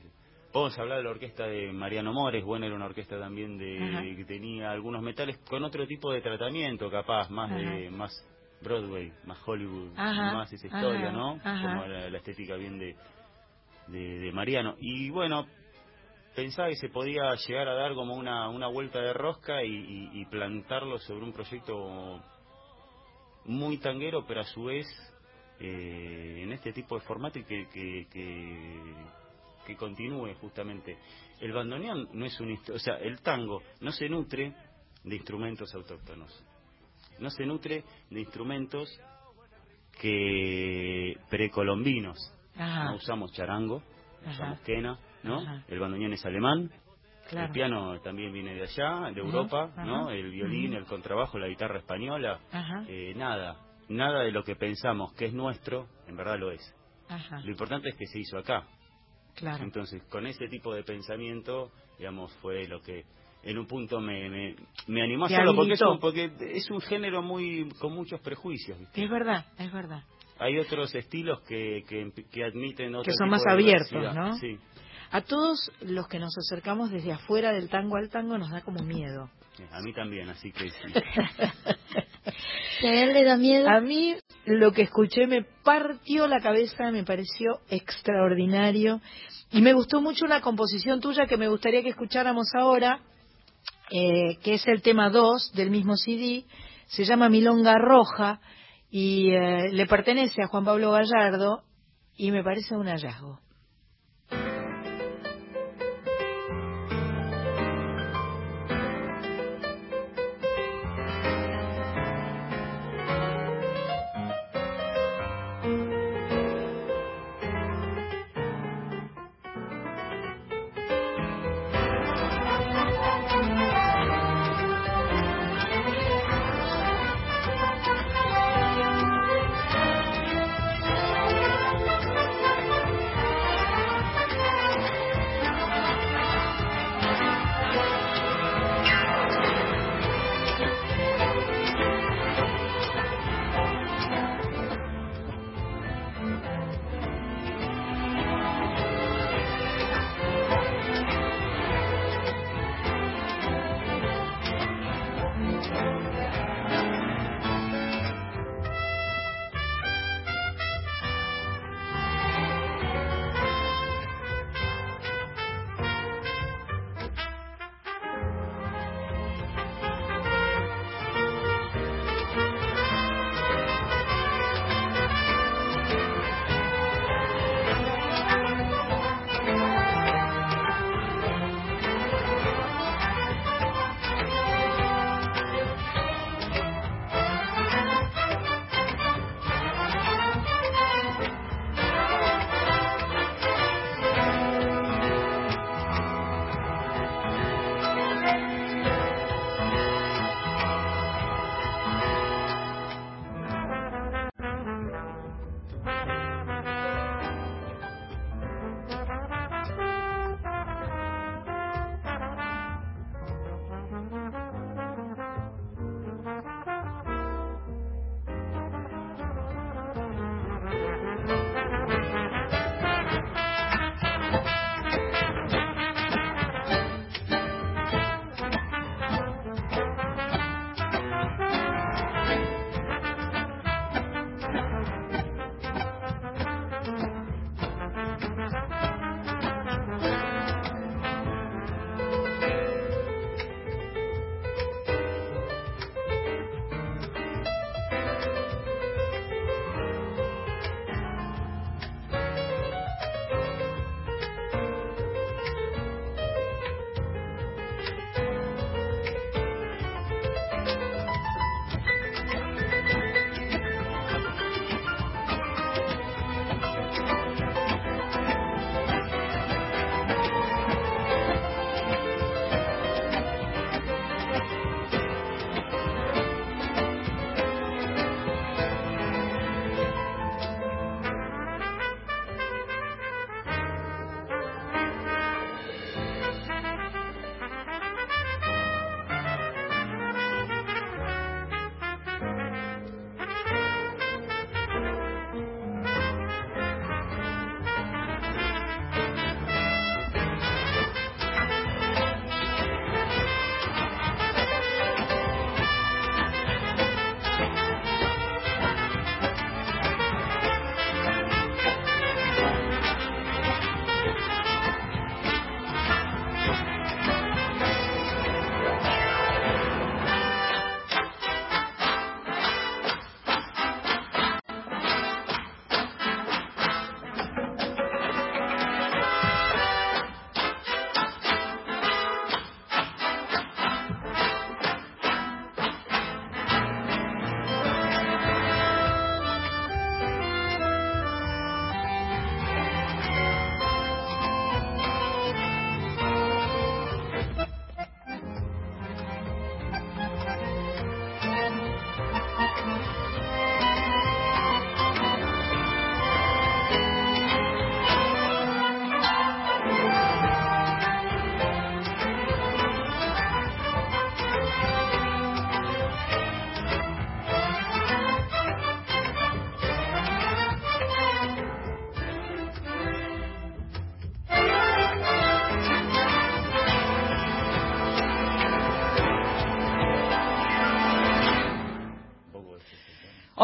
S15: Podemos hablar de la orquesta de Mariano Mores, bueno, era una orquesta también de
S2: Ajá.
S15: que tenía algunos metales con otro tipo de tratamiento, capaz, más de más Broadway, más Hollywood,
S2: Ajá,
S15: más esa historia, ¿no? Como la, la estética bien de, de, de Mariano. Y bueno, pensaba que se podía llegar a dar como una, una vuelta de rosca y, y- y plantarlo sobre un proyecto muy tanguero, pero a su vez eh, en este tipo de formato y que, que, que, que continúe justamente. El bandoneón no es un... O sea, el tango no se nutre de instrumentos autóctonos. No se nutre de instrumentos que precolombinos. No usamos charango, usamos quena, ¿no?
S2: Ajá.
S15: El bandoneón es alemán,
S2: Claro.
S15: el piano también viene de allá, de Europa. ¿no? El violín, el contrabajo, la guitarra española, eh, nada, nada de lo que pensamos que es nuestro, en verdad lo es. Lo importante es que se hizo acá.
S2: Claro.
S15: Entonces, con ese tipo de pensamiento, digamos, fue lo que en un punto me, me, me animó a hacerlo, porque es, un, porque es un género muy con muchos prejuicios. ¿viste?
S2: Es verdad, es verdad.
S15: Hay otros estilos que, que, que admiten otro
S2: Que son más abiertos. ¿no?
S15: Sí,
S2: A todos los que nos acercamos desde afuera del tango al tango nos da como miedo.
S15: a mí también, así que sí.
S4: A él le da miedo,
S2: A mí lo que escuché me partió la cabeza, me pareció extraordinario y me gustó mucho una composición tuya que me gustaría que escucháramos ahora, eh, que es el tema 2 del mismo CD, se llama Milonga Roja y eh, le pertenece a Juan Pablo Gallardo y me parece un hallazgo.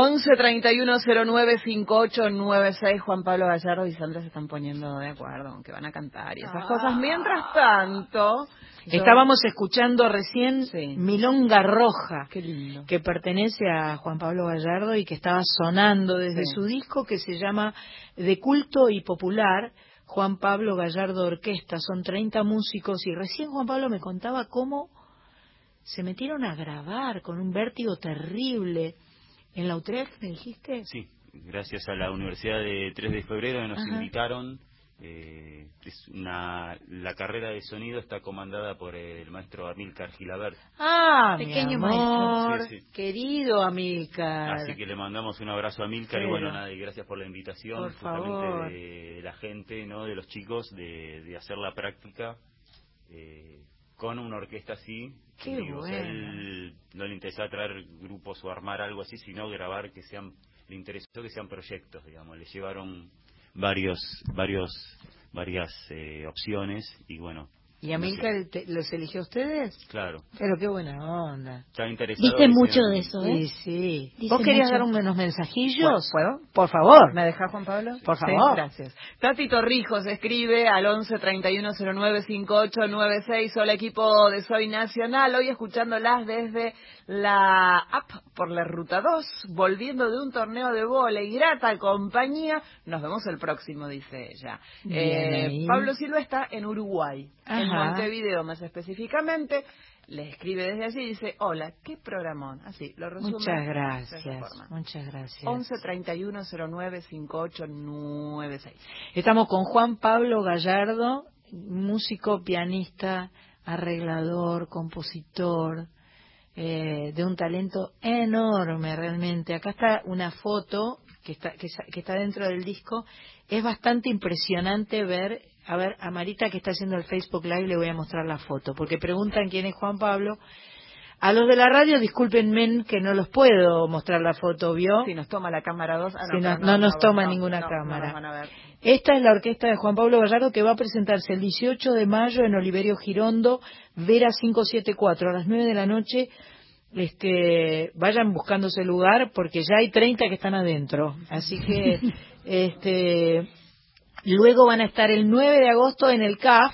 S3: 11 31 09 58 96 Juan Pablo Gallardo y Sandra se están poniendo de acuerdo, aunque van a cantar y esas cosas. Mientras tanto, yo-
S2: Estábamos escuchando recién Milonga Roja,
S3: Qué lindo.
S2: que pertenece a Juan Pablo Gallardo y que estaba sonando desde
S3: Sí.
S2: su disco que se llama De culto y popular, Juan Pablo Gallardo Orquesta. Son 30 músicos y recién Juan Pablo me contaba cómo se metieron a grabar con un vértigo terrible en la Utrecht, ¿me dijiste?
S15: Sí, gracias a la Universidad de 3 de Febrero nos
S2: Ajá.
S15: invitaron. eh, es una, la carrera de sonido está comandada por el maestro Amílcar Gilabert.
S2: Ah,
S4: Pequeño
S2: mi amor,
S15: maestro. Sí, sí.
S2: querido Amílcar.
S15: Así que le mandamos un abrazo a Amílcar y bueno, nada, y gracias por la invitación
S2: Por
S15: justamente
S2: favor.
S15: de la gente, ¿no? de los chicos, de, de hacer la práctica eh, con una orquesta así.
S2: Qué
S15: Digo, o sea,
S2: bueno.
S15: él no le interesaba traer grupos o armar algo así, sino grabar que sean, le interesó que sean proyectos, digamos, le llevaron varios, varios, varias eh, opciones y bueno,
S2: ¿Y Amílcar te- los eligió a ustedes?
S15: claro,
S2: Pero qué buena onda.
S15: estaba interesado.
S4: Viste
S15: en-
S4: mucho de eso,
S2: Sí,
S4: ¿eh?
S2: sí.
S4: Dice
S2: ¿Vos querías
S4: mucho.
S2: dar unos mensajillos?
S3: ¿Puedo?
S2: Por favor.
S3: ¿Me deja Juan Pablo?
S2: Por
S3: Sí,
S2: favor.
S3: gracias. Tati Torrijos escribe al 11 31 09 58 96. Hola equipo de Soy Nacional. Hoy escuchándolas desde la app por la Ruta 2, volviendo de un torneo de y Grata compañía. Nos vemos el próximo, dice ella.
S2: Bien
S3: Eh,
S2: ahí.
S3: Pablo Silva está en Uruguay, en. Montevideo más específicamente. Le escribe desde allí y dice, hola, qué programón. Así, lo resume.
S2: Muchas
S3: de
S2: gracias.
S3: forma.
S2: Muchas gracias.
S3: 11 31 09 58 96.
S2: Estamos con Juan Pablo Gallardo, músico, pianista, arreglador, compositor, eh, de un talento enorme realmente. Acá está una foto que está, que, que está dentro del disco. Es bastante impresionante ver, a ver, a Marita que está haciendo el Facebook Live le voy a mostrar la foto, porque preguntan quién es Juan Pablo. A los de la radio, discúlpenme que no los puedo mostrar la foto, ¿vio?
S3: Si nos toma la cámara 2,
S2: Si no- no nos toma ninguna cámara. Esta es la orquesta de Juan Pablo Gallardo que va a presentarse el 18 de mayo en Oliverio Girondo, Vera 574, a las 9 de la noche. Este, vayan buscándose lugar porque ya hay 30 que están adentro. Así que, este, luego van a estar el 9 de agosto en el CAF,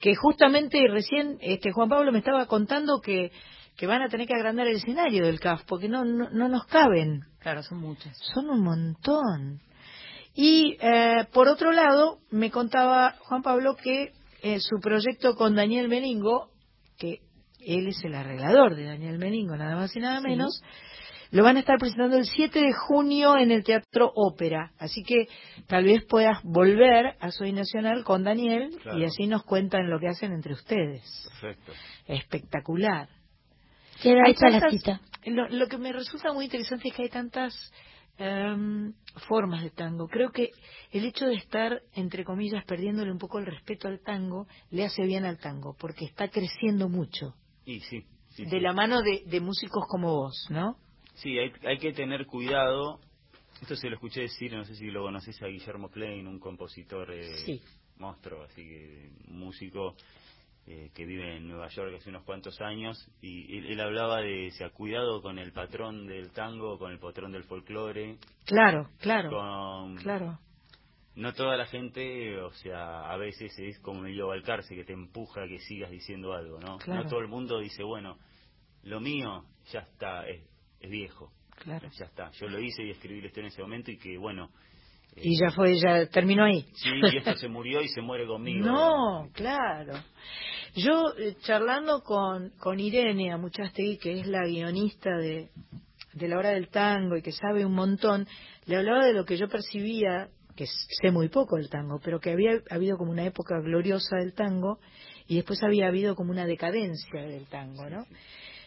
S2: que justamente recién, este, Juan Pablo me estaba contando que, que van a tener que agrandar el escenario del CAF porque no, no, no nos caben.
S3: Claro, son muchas.
S2: Son un montón. Y eh, por otro lado, me contaba Juan Pablo que eh, su proyecto con Daniel Meningo, que él es el arreglador de Daniel Meningo, nada más y nada
S3: Sí.
S2: Lo van a estar presentando el 7 de junio en el Teatro Ópera. Así que tal vez puedas volver a Soy Nacional con Daniel
S15: Claro.
S2: y así nos cuentan lo que hacen entre ustedes.
S15: Perfecto.
S2: Espectacular.
S4: Queda
S2: Hay
S4: hecha la
S2: tantas-
S4: cita.
S2: Lo, lo que me resulta muy interesante es que hay tantas em, formas de tango. Creo que el hecho de estar, entre comillas, perdiéndole un poco el respeto al tango, le hace bien al tango, porque está creciendo mucho.
S15: Y sí, sí,
S2: de
S15: sí.
S2: la mano de, de músicos como vos, ¿no?
S15: Sí, hay, hay que tener cuidado. Esto se lo escuché decir, no sé si lo conoces a Guillermo Klein, un compositor eh,
S2: Sí.
S15: monstruo, así que músico eh, que vive en Nueva York hace unos cuantos años, y él, él hablaba de, cuidado con el patrón del tango, con el patrón del folclore,
S2: Claro, claro,
S15: con...
S2: claro.
S15: No toda la gente, o sea, a veces es como el Balcarce que te empuja a que sigas diciendo algo, ¿no?
S2: Claro.
S15: No todo el mundo dice, bueno, lo mío ya está, es, es viejo.
S2: Claro.
S15: Ya está. Yo lo hice y escribí esto en ese momento y que, bueno. eh,
S2: Y ya fue, ya terminó ahí.
S15: Sí, y esto se murió y se muere conmigo.
S2: No, claro. Yo, eh, charlando con, con Irene Amuchastegui, que es la guionista de, de La Hora del Tango y que sabe un montón, le hablaba de lo que yo percibía, que sé muy poco del tango, pero que había habido como una época gloriosa del tango y después había habido como una decadencia del tango, ¿no?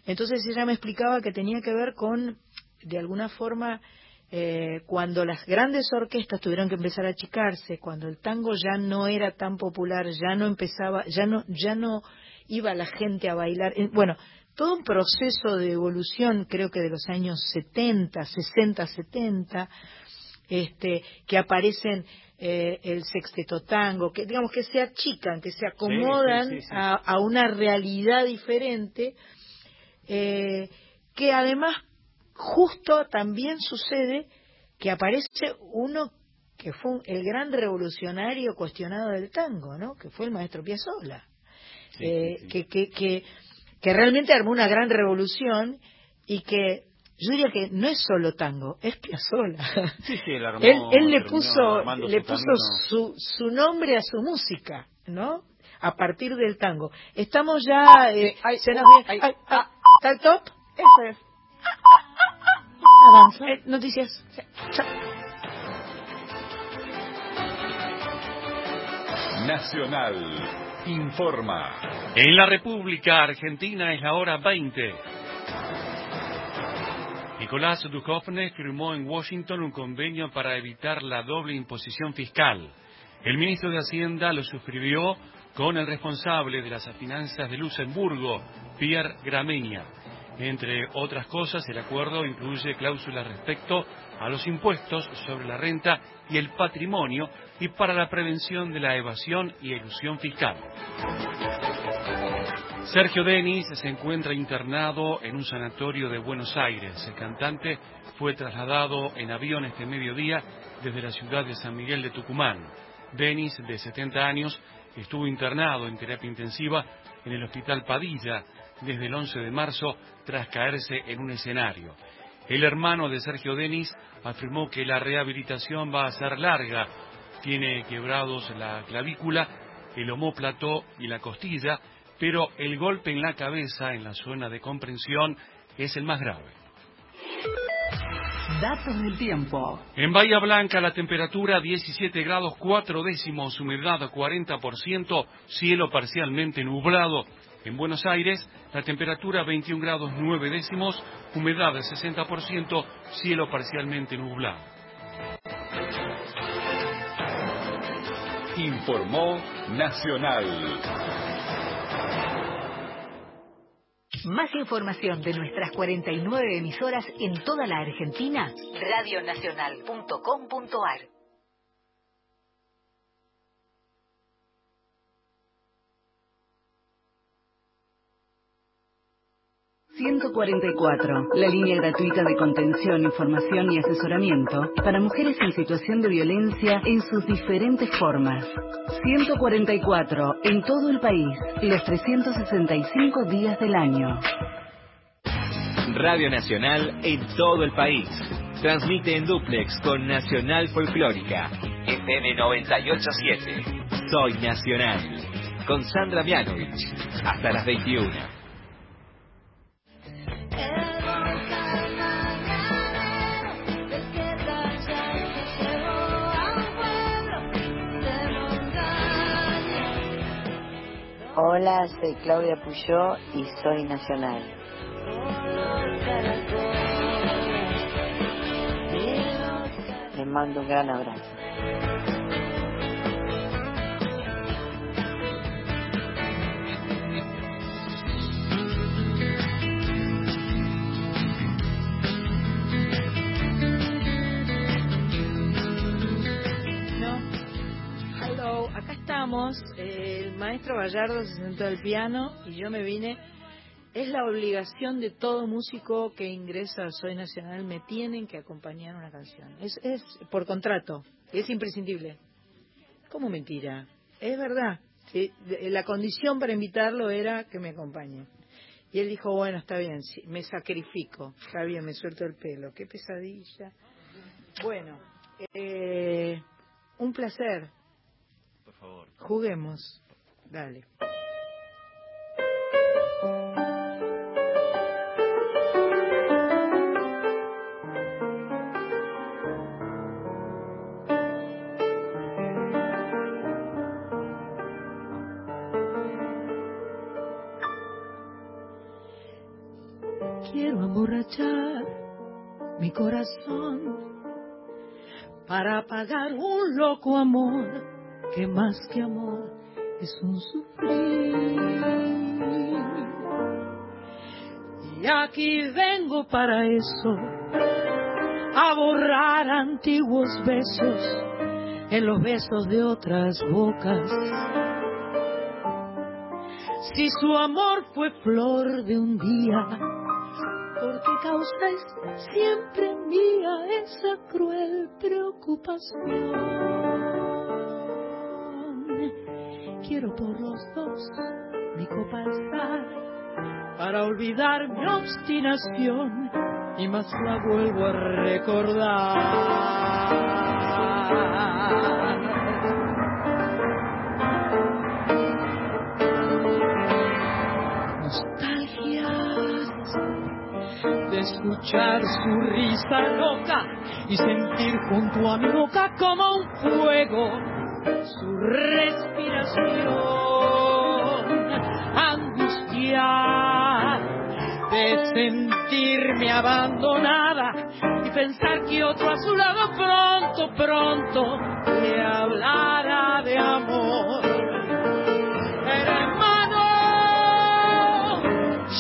S2: Entonces ella me explicaba que tenía que ver con, de alguna forma, eh, cuando las grandes orquestas tuvieron que empezar a achicarse, cuando el tango ya no era tan popular, ya no empezaba, ya no, ya no iba la gente a bailar, eh, bueno, todo un proceso de evolución, creo que de los años 70, 60, 70, este, que aparecen eh, el sexteto tango, que digamos que se achican, que se acomodan
S15: sí, sí.
S2: A, a una realidad diferente, eh, que además justo también sucede que aparece uno que fue un- el gran revolucionario cuestionado del tango, ¿no? Que fue el maestro Piazzolla, Eh, Que, que, que, que realmente armó una gran revolución y que yo diría que no es solo tango, es Piazzolla.
S15: Sí, sí, él armó,
S2: él, él le puso, le
S15: su
S2: puso su, su nombre a su música, ¿no? A partir del tango. Estamos ya, eh, se nos ay, ah, ¿Está el top?
S3: Eso es.
S2: Avanza. Eh, noticias. Chao.
S16: Nacional informa.
S17: En la República Argentina es la hora 20. Nicolás Duchovne firmó en Washington un convenio para evitar la doble imposición fiscal. El ministro de Hacienda lo suscribió con el responsable de las finanzas de Luxemburgo, Pierre Gramegna. Entre otras cosas, el acuerdo incluye cláusulas respecto a los impuestos sobre la renta y el patrimonio y para la prevención de la evasión y elusión fiscal. Sergio Denis se encuentra internado en un sanatorio de Buenos Aires. El cantante fue trasladado en avión este mediodía desde la ciudad de San Miguel de Tucumán. Denis, de 70 años, estuvo internado en terapia intensiva en el Hospital Padilla desde el 11 de marzo tras caerse en un escenario. El hermano de Sergio Denis afirmó que la rehabilitación va a ser larga. Tiene quebrados la clavícula, el omóplato y la costilla, pero el golpe en la cabeza, en la zona de comprensión, es el más grave.
S18: Datos del tiempo.
S17: En Bahía Blanca la temperatura 17 grados 4 décimos, humedad 40%, cielo parcialmente nublado. En Buenos Aires la temperatura 21 grados 9 décimos, humedad 60%, cielo parcialmente nublado.
S16: Informó Nacional.
S18: Más información de nuestras 49 emisoras en toda la Argentina, radionacional.com.ar.
S19: ...144... la línea gratuita de contención, información y asesoramiento... ...para mujeres en situación de violencia en sus diferentes formas. 144... en todo el país... ...los 365 días del año.
S14: Radio Nacional en todo el país. Transmite en duplex con Nacional Folclórica. FM 987. Soy Nacional. Con Sandra Mianovich. Hasta las 21.
S20: Hola, soy Claudia Puyó y soy nacional. Les mando un gran abrazo.
S2: Eh, El maestro Gallardo se sentó al piano y yo me vine. Es la obligación de todo músico que ingresa al Soy Nacional, me tienen que acompañar una canción. Es, es por contrato, es imprescindible. ¿Cómo mentira? Es verdad. La condición para invitarlo era que me acompañe. Y él dijo, bueno, está bien, me sacrifico. Está bien, me suelto el pelo. Qué pesadilla. Bueno, eh, un placer. Juguemos. Dale. Quiero emborrachar mi corazón para apagar un loco amor que más que amor es un sufrir. Y aquí vengo para eso, a borrar antiguos besos en los besos de otras bocas. Si su amor fue flor de un día,
S21: porque causáis siempre mía esa cruel preocupación. Por los dos mi copa alzar para olvidar mi obstinación y más la vuelvo a recordar. De escuchar su risa loca y sentir junto a mi boca como un fuego su respiración. Angustia de sentirme abandonada y pensar que otro a su lado pronto, pronto le hablará de amor. Hermano,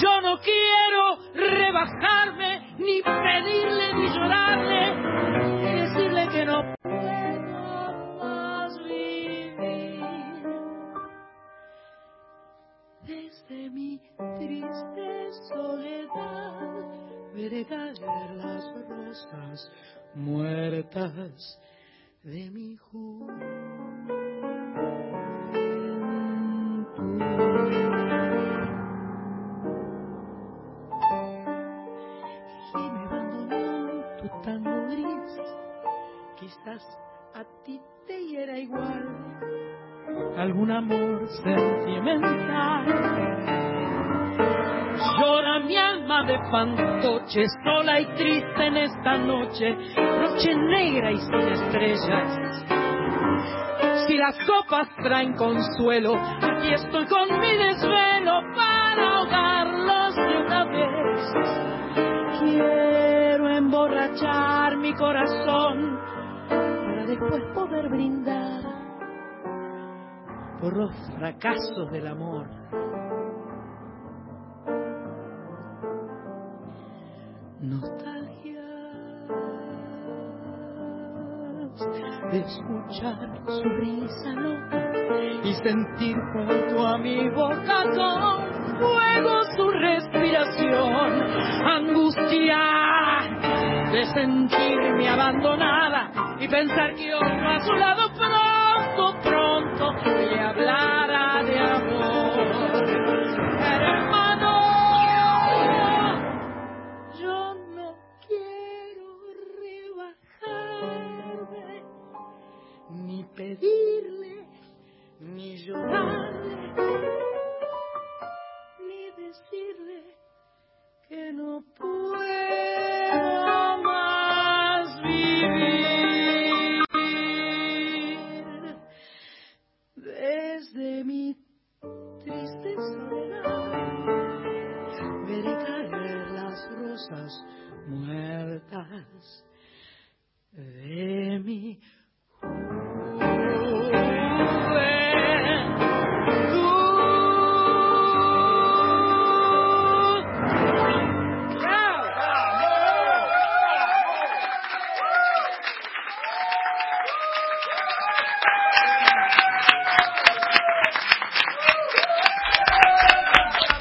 S21: yo no quiero rebajarme, ni pedirle, triste soledad veré caer las rosas muertas de mi tu tango gris. Quizás a ti te hiera igual algún amor sentimental. Llora mi alma de fantoche, sola y triste en esta noche, noche negra y sin estrellas. Si las copas traen consuelo, aquí estoy con mi desvelo para ahogarlos de una vez. Quiero emborrachar mi corazón para después poder brindar por los fracasos del amor. Nostalgia de escuchar su risa loca y sentir junto a mi boca con fuego su respiración. Angustia de sentirme abandonada y pensar que otro a su lado pronto, pronto ni llorarle, ni decirle que no puedo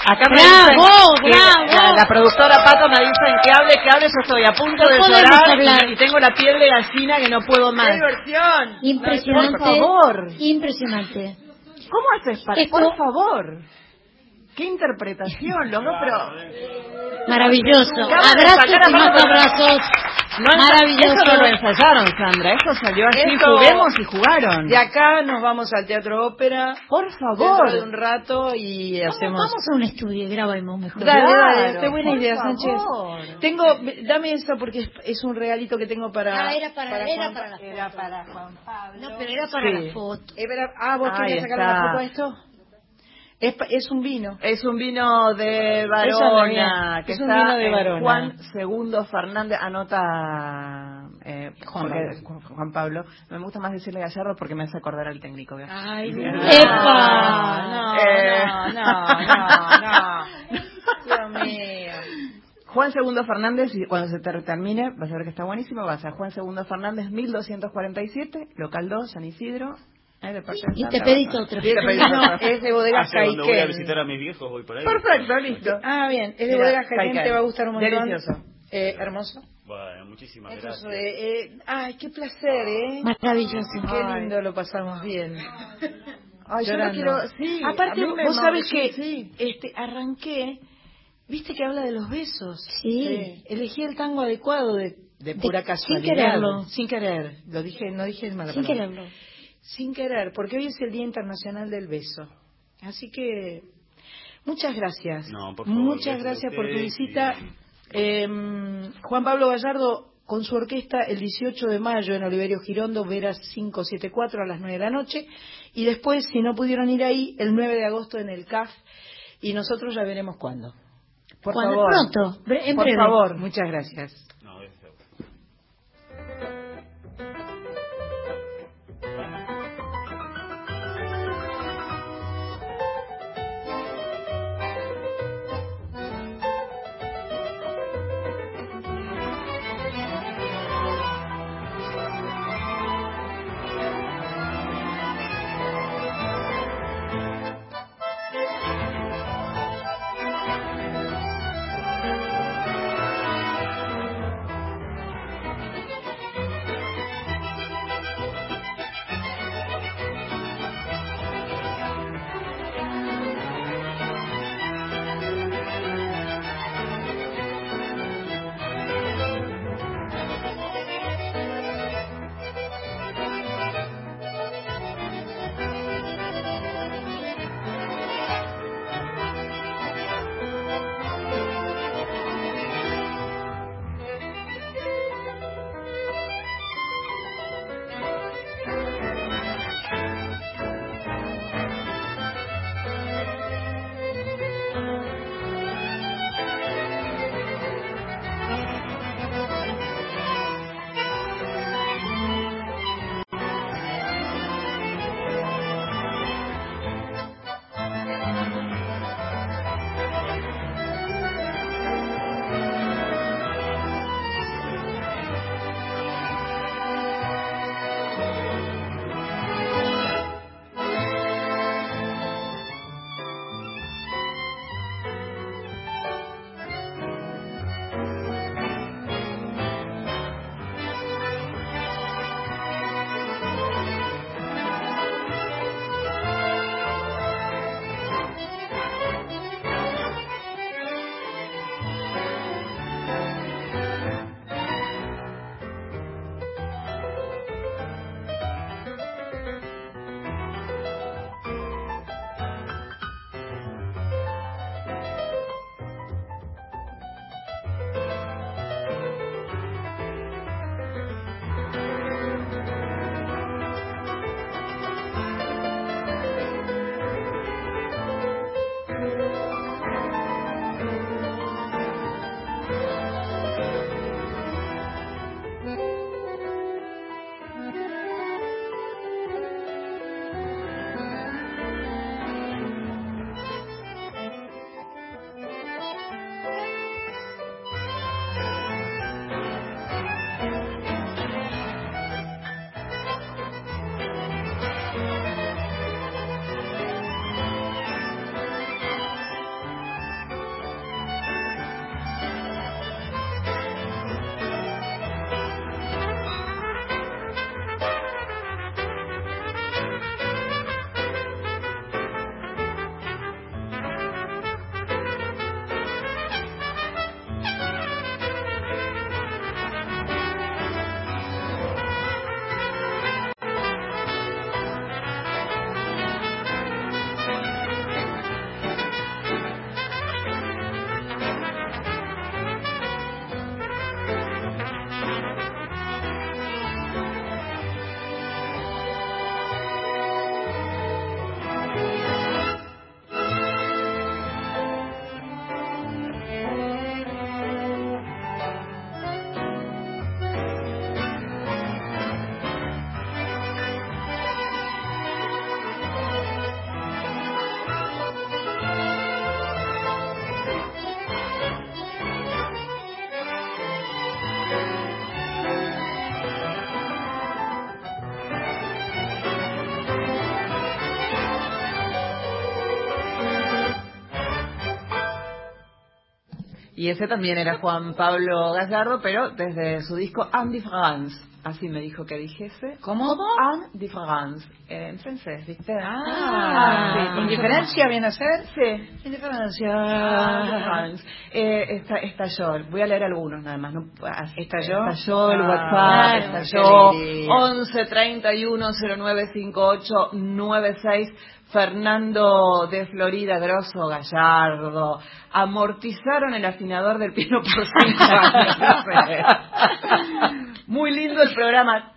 S3: Acá me
S4: Bravo,
S3: dicen que
S4: bravo.
S3: La, la productora Pato me dicen que hable, que hable, yo estoy a punto
S4: No
S3: de llorar y, y tengo la piel de gallina que no puedo más.
S2: diversión!
S4: Impresionante.
S3: Por favor.
S4: Impresionante.
S3: ¿Cómo haces para...?
S4: Esto-
S3: Por favor. ¿Qué interpretación, los dos, pero...
S4: Maravilloso. Abrazos y más abrazos.
S3: No,
S4: Maravilloso.
S3: Eso no lo ensayaron, Sandra. Esto salió así,
S2: Esto-
S3: juguemos y jugaron.
S2: De acá nos vamos al Teatro Ópera.
S3: Por
S2: Dentro
S3: favor.
S2: de un rato y hacemos...
S4: Vamos a un estudio y grabamos mejor.
S2: Dale,
S3: Claro,
S2: dale, qué buena
S3: por
S2: idea,
S3: favor.
S2: Sánchez. Tengo, dame eso porque es, es un regalito que tengo para.
S4: Ah, era para- era
S2: Juan-
S4: para la
S2: era para Juan Pablo.
S4: No, pero era para
S2: Sí.
S4: la foto.
S2: Era- ah, vos
S3: Ahí
S2: querías sacar
S3: está.
S2: una foto de esto. Es, es un vino.
S3: Es un vino de Varona,
S2: no,
S3: que
S2: es un
S3: está
S2: vino de Varona.
S3: Juan II Fernández, anota eh,
S2: Juan
S3: porque- Juan Pablo. Me gusta más decirle Gallardo porque me hace acordar al técnico.
S2: Ay, no.
S4: ¡Epa!
S2: No,
S3: Eh.
S2: no, no, no, no. Dios mío.
S3: Juan II Fernández, y cuando se te termine, vas a ver que está buenísimo, vas a Juan II Fernández, 1247, local 2, San Isidro,
S4: Y te pedís otro.
S2: Y te pedís otro. Es de bodegas
S15: Hacia donde voy a visitar a mis viejos voy por ahí.
S2: Perfecto, listo. Ah, bien. Es de bodegas Caiquén. te va a gustar un montón.
S3: Delicioso.
S2: Eh, hermoso.
S15: Bueno, muchísimas
S2: Eso es,
S15: gracias.
S2: eh, eh, ay, qué placer, ¿eh?
S4: Maravilloso.
S2: Qué lindo lo pasamos bien.
S3: Ay, yo no quiero, sí,
S2: Aparte, vos sabés que
S3: sí.
S2: este, arranqué, viste que habla de los besos.
S4: Sí.
S2: Elegí el tango adecuado de, de pura
S4: sin
S2: casualidad.
S4: quererlo.
S2: Sin querer. Lo dije, no dije mala
S4: Sin
S2: palabra.
S4: quererlo.
S2: Sin querer, porque hoy es el Día Internacional del Beso. Así que, muchas gracias.
S15: No, por favor,
S2: muchas
S15: gracias
S2: por tu visita. Eh, Juan Pablo Gallardo con su orquesta el 18 de mayo en Oliverio Girondo, Veras 574 a las 9 de la noche. Y después, si no pudieron ir ahí, el 9 de agosto en el CAF. Y nosotros ya veremos cuándo. Por
S4: Cuando
S2: favor.
S4: pronto, en
S2: Por
S4: breve.
S2: favor, muchas gracias.
S3: Y ese también era Juan Pablo Gallardo, pero desde su disco En Difference. Así me dijo que dijese.
S2: ¿Cómo?
S3: En Difference. Eh, en francés, ¿viste?
S2: Ah,
S3: sí.
S2: ¿indiferencia viene a ser?
S3: Sí.
S2: Indiferencia.
S3: Eh, está, estalló. Voy a leer algunos nada más. No,
S2: ¿Estalló?
S3: Estalló el
S2: Ah,
S3: WhatsApp, estalló.
S2: alegría.
S3: 11 31 09 58 96. Fernando de Florida, Grosso Gallardo. Amortizaron el afinador del piano por cinco años. Muy lindo el programa.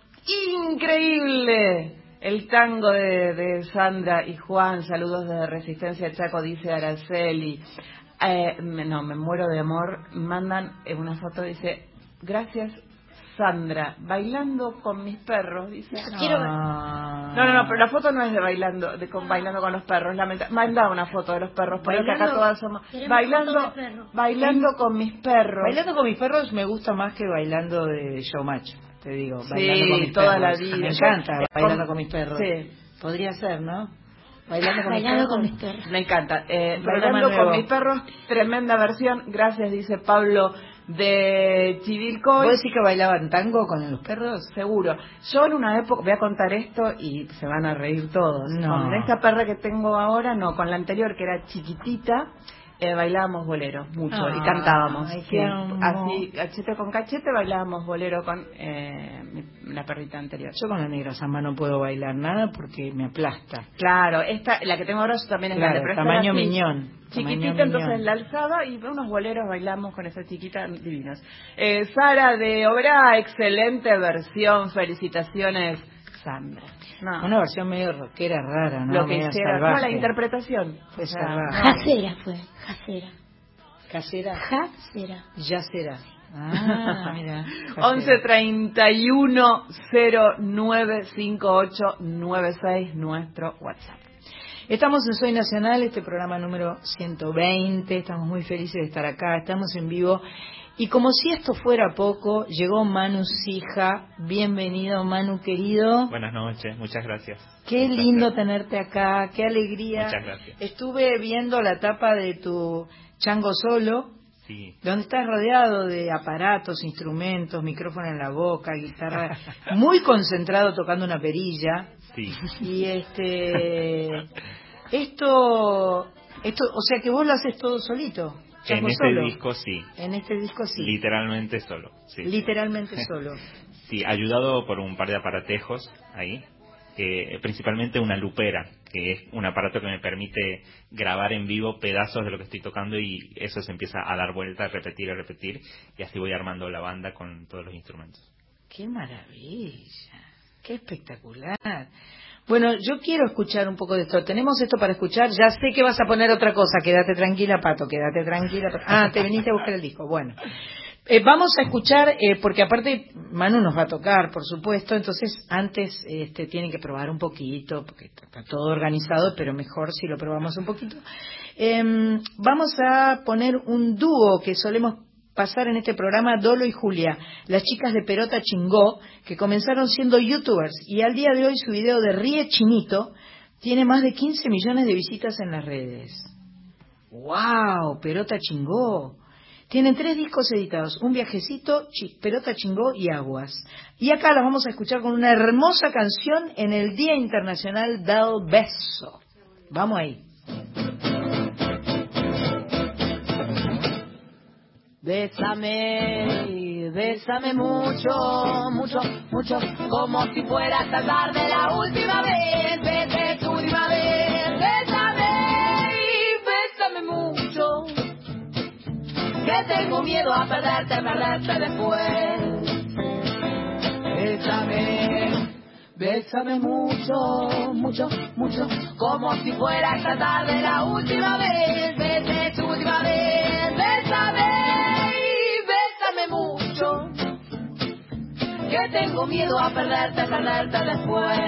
S3: Increíble. El tango de, de Sandra y Juan, saludos de Resistencia Chaco, dice Araceli. Eh, me- no, me muero de amor. Mandan eh, una foto, dice, gracias Sandra, bailando con mis perros, dice.
S4: Quiero.
S2: Ah.
S3: No, no, no, pero la foto no es de bailando, de con, bailando con los perros. Lamenta manda una foto de los perros, porque acá
S2: Bailando-
S3: todas somos bailando, bailando con mis perros.
S2: Bailando con mis perros me gusta más que bailando de showmatch, te digo. Bailando
S3: Sí,
S2: con mis
S3: toda
S2: perros.
S3: la vida.
S2: Me encanta bailando
S3: con-
S2: con mis perros.
S3: Sí.
S2: Podría ser, ¿no? Bailando con
S4: Bailando
S2: mis
S4: con
S2: perros.
S4: mis perros.
S3: Me encanta. Eh, bailando con mis perros, tremenda versión. Gracias, dice Pablo de Chivilcoy.
S2: ¿Vos decís que bailaban tango con los perros?
S3: Seguro. Yo en una época, voy a contar esto y se van a reír todos.
S2: No.
S3: Con esta perra que tengo ahora, no, con la anterior que era chiquitita, eh, bailábamos bolero mucho y
S2: Ay,
S3: cantábamos. Sí. Así, cachete con cachete, bailábamos bolero con eh, mi- la perrita anterior.
S2: Yo con la negra samba no puedo bailar nada porque me aplasta.
S3: Claro, esta, la que tengo ahora también es
S2: Claro,
S3: grande, pero
S2: tamaño
S3: así,
S2: miñón,
S3: Chiquitita,
S2: tamaño
S3: entonces
S2: miñón.
S3: la alzaba y unos boleros bailamos con esa chiquita divinos. Eh, Sara de Obra, excelente versión, felicitaciones, Sandra. No.
S2: Una versión medio rockera rara, ¿no?
S3: Lo que
S2: Medio
S3: hiciera, no, la interpretación.
S2: Fue
S3: O sea,
S2: salvaje.
S4: Jacera fue, jacera.
S2: Casera.
S4: Jacera.
S2: Ya será. Ah, mira.
S3: 11 31 09 58 96 nuestro WhatsApp.
S2: Estamos en Soy Nacional, este programa número 120. Estamos muy felices de estar acá. Estamos en vivo. Y como si esto fuera poco, llegó Manu Sija. Bienvenido, Manu querido.
S22: Buenas noches, muchas gracias.
S2: Qué lindo tenerte acá, qué alegría.
S22: Muchas gracias.
S2: Estuve viendo la tapa de tu chango solo,
S22: Sí,
S2: donde estás rodeado de aparatos, instrumentos, micrófono en la boca, guitarra, muy concentrado tocando una perilla.
S22: sí.
S2: Y este, esto, esto, o sea que vos lo haces todo solito.
S22: En este
S2: solo.
S22: disco sí,
S2: En este disco sí.
S22: literalmente solo. Sí.
S2: Literalmente solo.
S22: Sí, ayudado por un par de aparatejos ahí, que principalmente una lupera, que es un aparato que me permite grabar en vivo pedazos de lo que estoy tocando y eso se empieza a dar vuelta, a repetir, a repetir, y así voy armando la banda con todos los instrumentos.
S2: Qué maravilla, qué espectacular. Bueno, yo quiero escuchar un poco de esto. Tenemos esto para escuchar. Ya sé que vas a poner otra cosa. Quédate tranquila, Pato. Quédate tranquila. Pato. Ah, te viniste a buscar el disco. Bueno, Eh, vamos a escuchar, eh, porque aparte Manu nos va a tocar, por supuesto. Entonces, antes este, tienen que probar un poquito, porque está, todo organizado, pero mejor si lo probamos un poquito. Em, vamos a poner un dúo que solemos pasar en este programa Dolo y Julia, las chicas de Perota Chingó, que comenzaron siendo youtubers y al día de hoy su video de Ríe Chinito tiene más de 15 millones de visitas en las redes. ¡Wow! Perota Chingó. Tienen tres discos editados, Un viajecito, Perota Chingó y Aguas. Y acá las vamos a escuchar con una hermosa canción en el Día Internacional del Beso. Vamos ahí.
S9: Bésame, bésame mucho, mucho, mucho, como si fuera esta tarde la última vez, vete tu última vez, bésame, bésame mucho, que tengo miedo a perderte, perderte después. Bésame, bésame mucho, mucho, mucho, como si fuera esta tarde la última vez, vete tu última vez, bésame que tengo miedo a perderte, perderte después.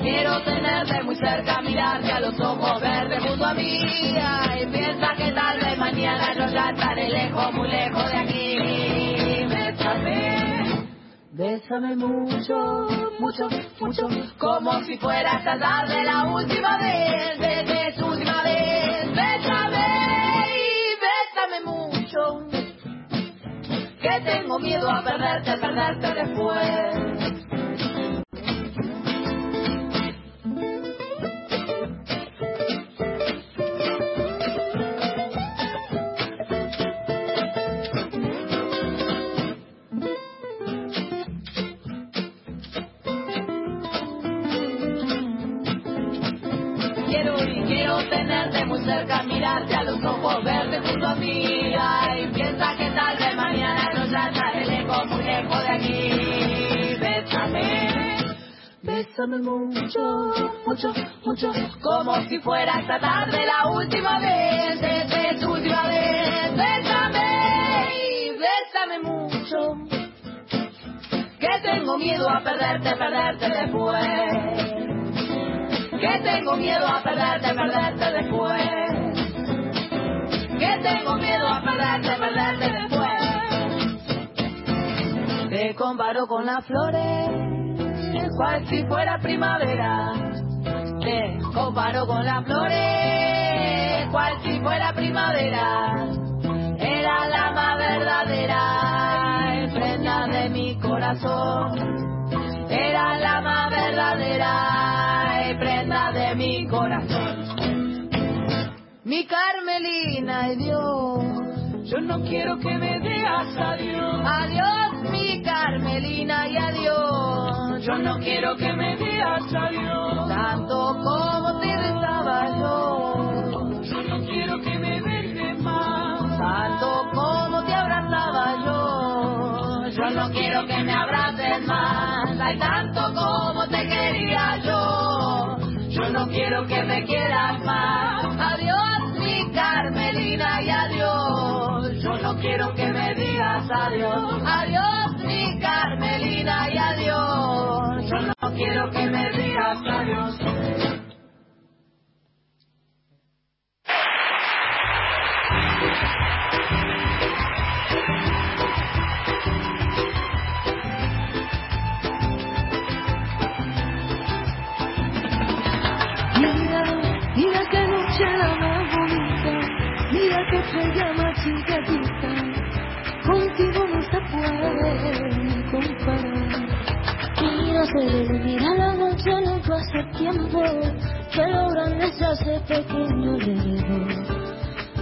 S9: Quiero tenerte muy cerca, mirarte a los ojos, verte junto a mí. Y piensa que tal vez mañana yo ya estaré lejos, muy lejos de aquí. Bésame, bésame mucho, mucho, mucho, como si fuera esta tarde la última vez,
S23: tengo miedo a perderte, perderte después. Bésame mucho, mucho, mucho, como si fuera esta tarde la última vez, es tu última vez. Bésame, bésame mucho, que tengo miedo a perderte, perderte después que tengo miedo a perderte, perderte después. Que tengo miedo a perderte, perderte después. Te comparo con las flores, cual si fuera primavera. Te comparo con las flores, cual si fuera primavera. Era la más verdadera, prenda de mi corazón. Era la más verdadera, prenda de mi corazón. Mi Carmelina y Dios, yo no quiero que me Adiós, mi Carmelina y adiós. Yo no quiero que me digas adiós. Tanto como te besaba yo. Yo no quiero que me dejes más. Tanto como te abrazaba yo. Yo no quiero que me abraces más. Hay tanto como te quería yo. Yo no quiero que me quieras más. Adiós, mi Carmelina, y adiós. Quiero que me digas adiós. Adiós, mi Carmelina, y adiós. Yo no quiero que me digas adiós.
S24: Mira, mira qué noche la más bonita, mira qué estrella más chiquitita, contigo no se puede comparar.
S9: Mira, se ve, mira la noche nunca hace tiempo, que lo grande se hace pequeño alrededor.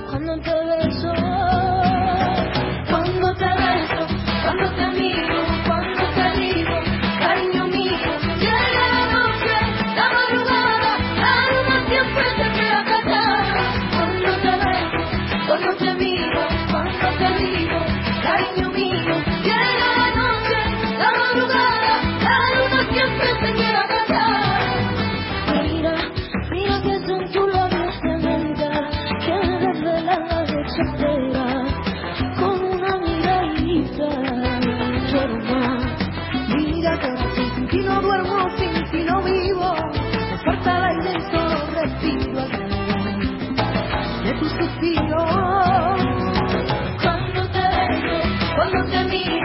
S9: Cuando te beso, cuando te beso, cuando te miro, suspiro. Cuando te veo, cuando te miro.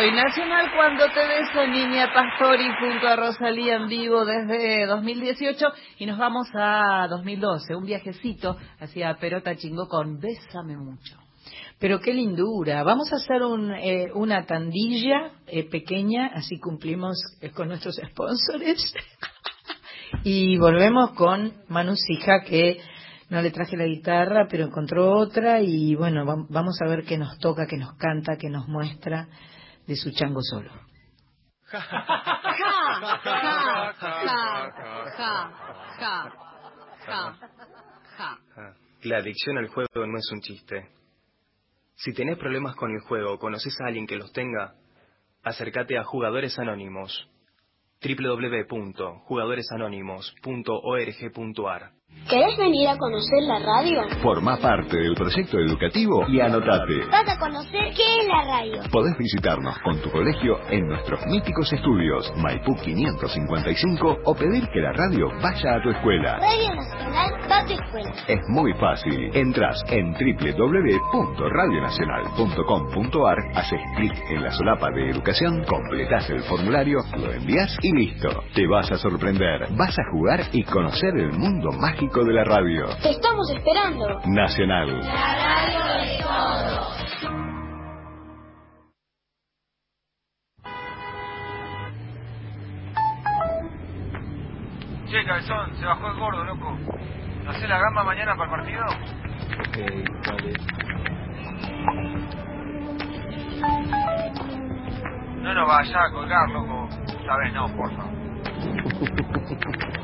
S3: Soy Nacional cuando te beso Niña Pastori junto a Rosalía en vivo desde 2018 y nos vamos a 2012, un viajecito hacia Perota Chingó con Bésame Mucho.
S2: Pero qué lindura. Vamos a hacer un, eh, una tandilla eh, pequeña, así cumplimos eh, con nuestros sponsores. y volvemos con Manu Sija, que no le traje la guitarra, pero encontró otra. Y bueno, vam- vamos a ver qué nos toca, qué nos canta, qué nos muestra de su chango solo.
S25: Ja, ja, ja,
S26: La adicción al juego no es un chiste. Si tenés problemas con el juego o conoces a alguien que los tenga, acércate a Jugadores Anónimos. www.jugadoresanónimos.org.ar
S23: ¿Querés venir a conocer la radio?
S12: Forma parte del proyecto educativo y anotate.
S23: Vas a conocer qué es la radio.
S12: Podés visitarnos con tu colegio en nuestros míticos estudios Maipú 555 o pedir que la radio vaya a tu escuela.
S23: Radio Nacional va a tu escuela.
S12: Es muy fácil. Entras en www.radionacional.com.ar, haces clic en la solapa de educación, completás el formulario, lo envías y listo. Te vas a sorprender, vas a jugar y conocer el mundo mágico de la radio.
S23: Te estamos esperando.
S12: Nacional.
S23: radio de todos.
S27: Che, cabezón, se bajó el gordo, loco. ¿Hacés la gamba mañana para el partido?
S26: Ok, vale.
S27: No nos vayas a colgar, loco. Sabes, no, porfa.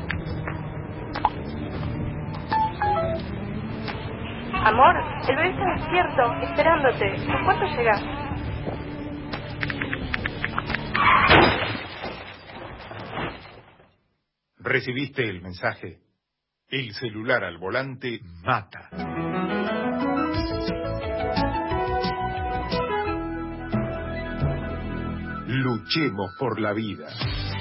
S28: Amor, el bebé está despierto, esperándote. ¿A cuánto llegas?
S29: Recibiste el mensaje. El celular al volante mata. Luchemos por la vida.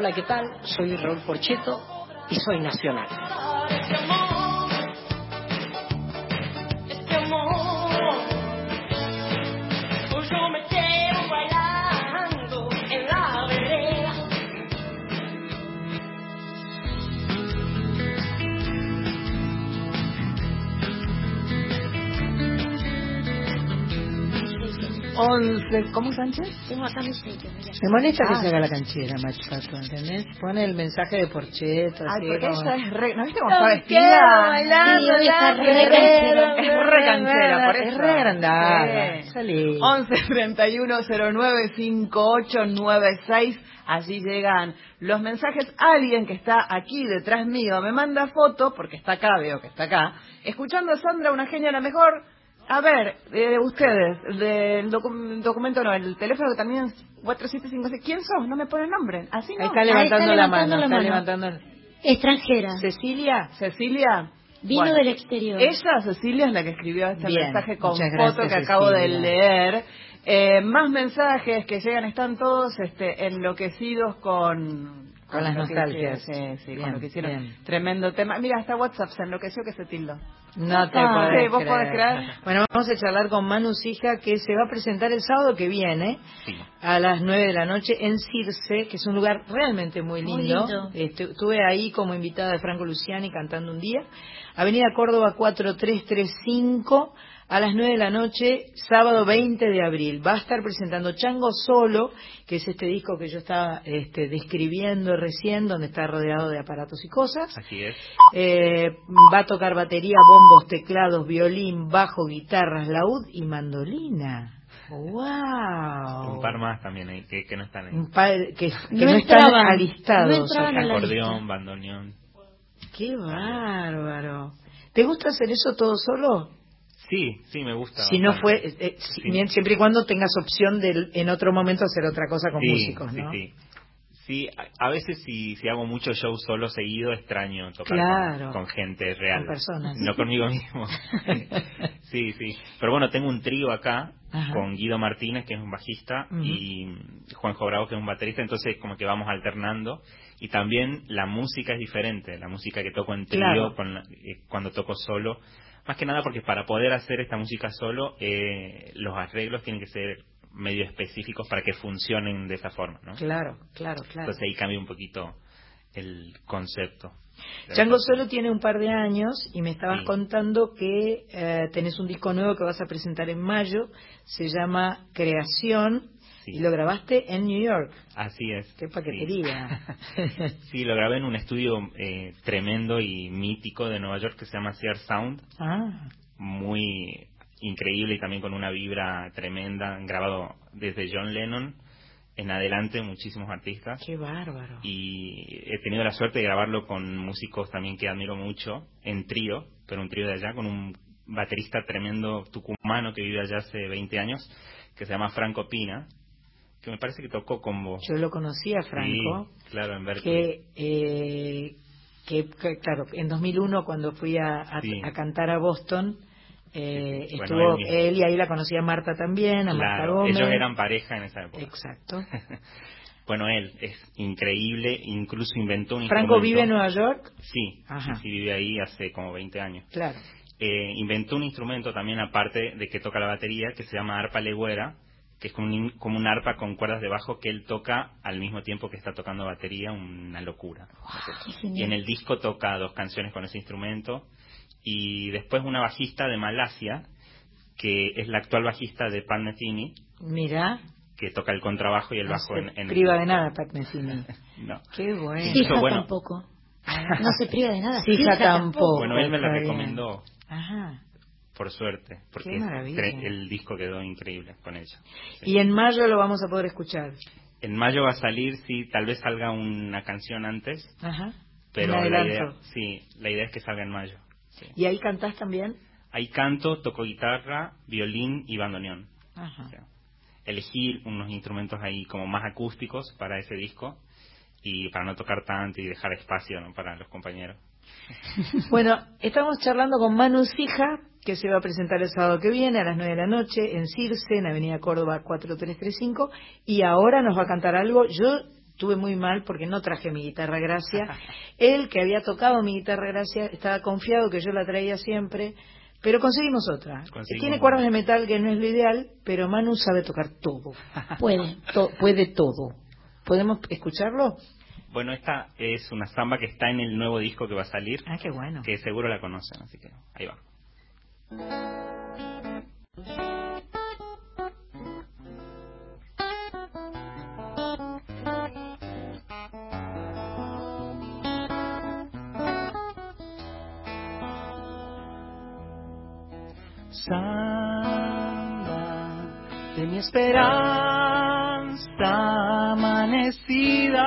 S30: Hola, ¿qué tal? Soy Raúl Porcheto y soy nacional.
S9: este amor. Este amor.
S3: 11. ¿Cómo Sánchez?
S4: Tengo acá mis
S2: Me molesta
S3: ah.
S2: que se ah. haga la canchera, machucazo, ¿entendés? Pone el mensaje de Porcheto.
S3: Ay, porque
S2: como...
S3: ella es re. ¿No viste cómo está vestida?
S2: Bailando,
S3: sí, está re, canchera. Es re canchera, por eso.
S2: Es re agrandada. Salí.
S3: 11 31 09 5896. Allí llegan los mensajes. Alguien que está aquí detrás mío me manda foto, porque está acá, veo que está acá, escuchando a Sandra, una genia la mejor a ver, eh, ustedes, del docu- documento no, el teléfono que también es 4756. ¿Quién sos? No me pone el nombre. Así no.
S2: Ahí está levantando, la mano,
S4: la
S2: está
S4: mano.
S2: levantando.
S4: Extranjera.
S2: Cecilia.
S3: Cecilia.
S4: Vino
S3: Bueno,
S4: del exterior.
S3: Ella, Cecilia, es la que escribió este
S2: Bien,
S3: mensaje con foto
S2: gracias,
S3: que acabo de leer. Eh, más mensajes que llegan, están todos este, enloquecidos con...
S2: Con las
S3: que
S2: nostalgias.
S3: Sí, sí, con
S2: Bien,
S3: lo que hicieron.
S2: bien.
S3: Tremendo tema. Mira, hasta WhatsApp se enloqueció que se tildó.
S2: No te
S3: Ah,
S2: podés
S3: sí, ¿vos
S2: creer.
S3: podés creer?
S2: Bueno, vamos a charlar con Manu Sija, que se va a presentar el sábado que viene, a las 9 de la noche, en Circe, que es un lugar realmente muy
S4: Muy
S2: lindo.
S4: lindo.
S2: Este, estuve ahí como invitada de Franco Luciani cantando un día. Avenida Córdoba 4335, a las 9 de la noche, sábado 20 de abril. Va a estar presentando Chango Solo, que es este disco que yo estaba este, describiendo recién, donde está rodeado de aparatos y cosas.
S22: Así es.
S2: Eh, va a tocar batería, bombos, teclados, violín, bajo, guitarras, laúd y mandolina. ¡Wow!
S22: Un par más también ahí, que, que no están ahí.
S2: Un par que, que
S4: No
S2: no, están
S4: entraban,
S2: alistados.
S4: no
S22: Acordeón, bandoneón.
S2: ¡Qué bárbaro! ¿Te gusta hacer eso todo solo?
S22: Sí, sí, me gusta.
S2: Si no fue, eh, si- bien- siempre y cuando tengas opción de en otro momento hacer otra cosa con
S22: sí,
S2: músicos, ¿no?
S22: Sí, sí. Sí, a, a veces si, si hago mucho show solo seguido, extraño tocar
S2: Claro.
S22: con, con gente real.
S2: Con personas.
S22: No conmigo mismo. sí, sí. Pero bueno, tengo un trío acá
S2: Ajá.
S22: con Guido Martínez, que es un bajista, y Juanjo Bravo, que es un baterista, entonces como que vamos alternando. Y también la música es diferente, la música que toco en trío
S2: Claro.
S22: con la- eh, cuando toco solo. Más que nada porque para poder hacer esta música solo, eh, los arreglos tienen que ser medio específicos para que funcionen de esa forma, ¿no?
S2: Claro, claro, claro.
S22: Entonces ahí cambia un poquito el concepto.
S2: Chango Solo tiene un par de años y me estabas
S22: Sí.
S2: contando que eh, tenés un disco nuevo que vas a presentar en mayo, se llama Creación
S22: Sí.
S2: y lo grabaste en New York.
S22: Así es.
S2: Qué paquetería.
S22: Sí, lo grabé en un estudio eh, tremendo y mítico de Nueva York que se llama Sear Sound,
S2: ah,
S22: muy increíble y también con una vibra tremenda, grabado desde John Lennon en adelante, muchísimos artistas.
S2: qué bárbaro.
S22: y he tenido la suerte de grabarlo con músicos también que admiro mucho, en trío, pero un trío de allá, con un baterista tremendo tucumano que vive allá hace 20 años, que se llama Franco Pina, que me parece que tocó con vos.
S2: Yo lo conocí a Franco,
S22: Sí, claro, en Berkeley.
S2: que, eh, que, que, claro, en 2001 cuando fui a, a-
S22: Sí.
S2: a cantar a Boston, eh,
S22: Sí, sí. Bueno,
S2: estuvo
S22: él
S2: y ahí la conocía Marta también, a Marta Gómez.
S22: ellos eran pareja en esa época.
S2: Exacto.
S22: Bueno, él es increíble, incluso inventó un
S2: Franco
S22: instrumento.
S2: vive en Nueva York,
S22: Sí,
S2: Ajá.
S22: sí, sí, vive ahí hace como 20 años.
S2: claro.
S22: eh, inventó un instrumento también aparte de que toca la batería que se llama arpa legüera que es como un, como un arpa con cuerdas de bajo que él toca al mismo tiempo que está tocando batería una locura
S4: genial.
S22: y en el disco toca dos canciones con ese instrumento y después una bajista de Malasia que es la actual bajista de Pat Metheny
S2: Mira,
S22: que toca el contrabajo y el
S2: no
S22: bajo
S2: se
S22: en, en
S2: priva de nada Pat Metheny.
S22: no
S2: Qué bueno.
S4: Fija
S22: bueno.
S4: tampoco. No se priva de nada.
S2: Fija tampoco.
S22: bueno él me la recomendó
S2: Ajá.
S22: Por suerte porque el disco quedó increíble con ella
S2: Y en mayo lo vamos a poder escuchar.
S22: En mayo va a salir, sí, tal vez salga una canción antes,
S2: Ajá.
S22: pero la idea, sí, la idea es que salga en mayo.
S2: ¿Y ahí cantás también?
S22: Ahí canto, toco guitarra, violín y bandoneón.
S2: Ajá.
S22: Elegí unos instrumentos ahí como más acústicos para ese disco y para no tocar tanto y dejar espacio ¿no? para los compañeros.
S2: Bueno, estamos charlando con Manu Sija, que se va a presentar el sábado que viene a las 9 de la noche en Circe, en Avenida Córdoba 4335, y ahora nos va a cantar algo. Yo tuve muy mal porque no traje mi guitarra gracia. Él, que había tocado mi guitarra gracia, estaba confiado que yo la traía siempre, pero conseguimos otra.
S22: Conseguimos
S2: Tiene cuerdas de metal que no es lo ideal, pero Manu sabe tocar todo.
S4: Puede.
S2: To- puede todo. ¿Podemos escucharlo?
S22: Bueno, esta es una samba que está en el nuevo disco que va a salir,
S2: Ah, qué bueno.
S22: que seguro la conocen, así que ahí va.
S5: samba de mi esperanza amanecida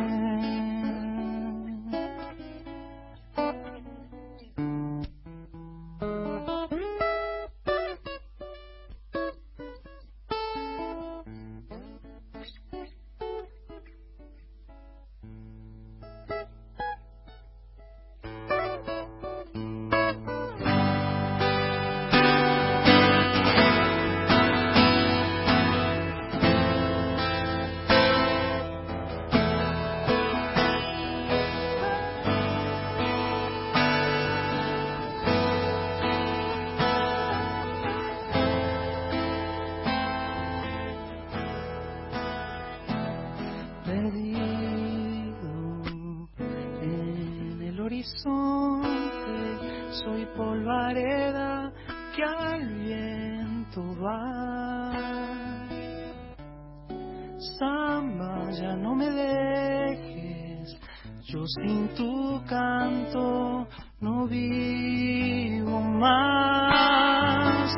S5: Sin tu canto no vivo más.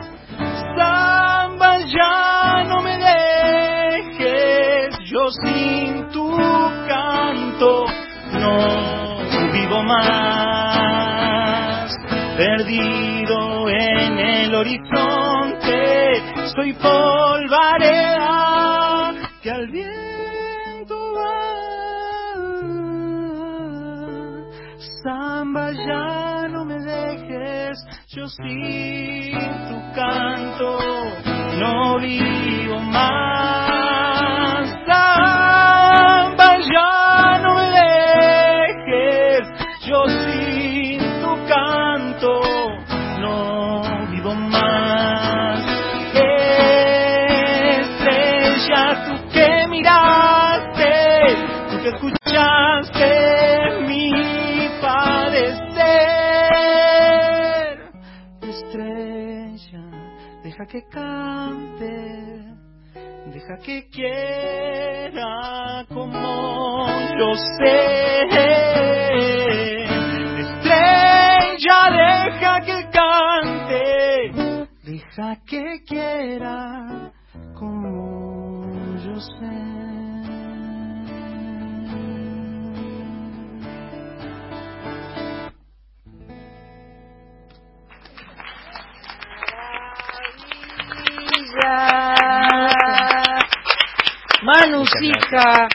S5: Samba, ya no me dejes, yo sin tu canto no vivo más. Perdido en el horizonte, soy polvareda que al viento Samba, ya no me dejes, yo sin tu canto no vivo más. Samba, ya no me dejes, yo sin tu canto no vivo más. Estrella, tú que miraste, tú que escuchaste deja que cante, deja que quiera como yo sé. Estrella, deja que cante, deja que quiera
S2: Manucita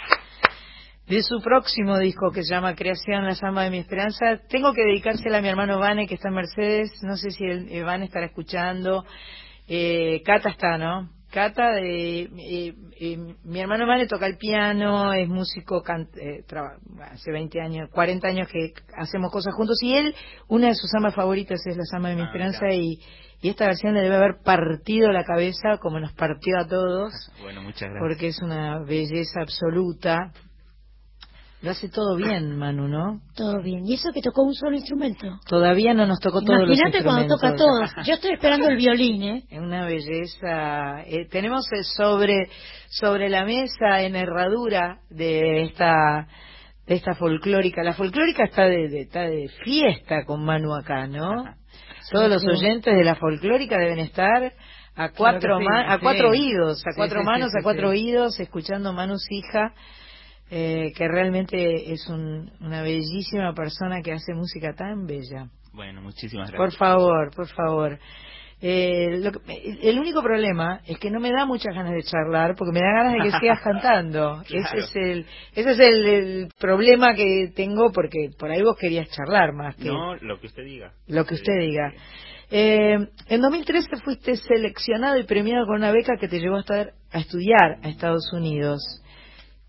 S2: de su próximo disco que se llama Creación, la llama de mi esperanza. Tengo que dedicársela a mi hermano Vane que está en Mercedes. No sé si el, eh, Vane estará escuchando. Eh, Cata está, ¿no? Cata, de, eh, eh, mi hermano Vane toca el piano, es músico, can- eh, traba- hace 20 años, 40 años que hacemos cosas juntos y él, una de sus amas favoritas es la Sama de mi esperanza y, y esta versión le debe haber partido la cabeza como nos partió a todos
S22: Bueno, muchas gracias.
S2: porque es una belleza absoluta. Lo hace todo bien, Manu, ¿no?
S4: Todo bien. ¿Y eso que tocó un solo instrumento?
S2: Todavía no nos tocó todos los
S4: Imagínate cuando toca
S2: instrumentos.
S4: todos. Yo estoy esperando el violín, ¿eh?
S2: Es una belleza. Eh, tenemos eh, sobre sobre la mesa en herradura de esta de esta folclórica. La folclórica está de, de- está de fiesta con Manu acá, ¿no? Todos los oyentes de la folclórica deben estar a cuatro
S3: sí,
S2: ma- a
S3: sí.
S2: cuatro oídos, a
S3: Sí,
S2: cuatro
S3: sí,
S2: manos,
S3: sí,
S2: a cuatro
S3: sí.
S2: oídos, escuchando Manus hija. eh, que realmente es un- una bellísima persona que hace música tan bella.
S22: Bueno, muchísimas
S2: Por
S22: gracias.
S2: favor, por favor. Eh, lo que- el único problema es que no me da muchas ganas de charlar porque me da ganas de que sigas cantando. Ese es el ese es el, el problema que tengo porque por ahí vos querías charlar más que
S22: No, lo que usted diga.
S2: lo que usted diga. Eh, en 2013 fuiste seleccionado y premiado con una beca que te llevó a, estar, a estudiar a Estados Unidos.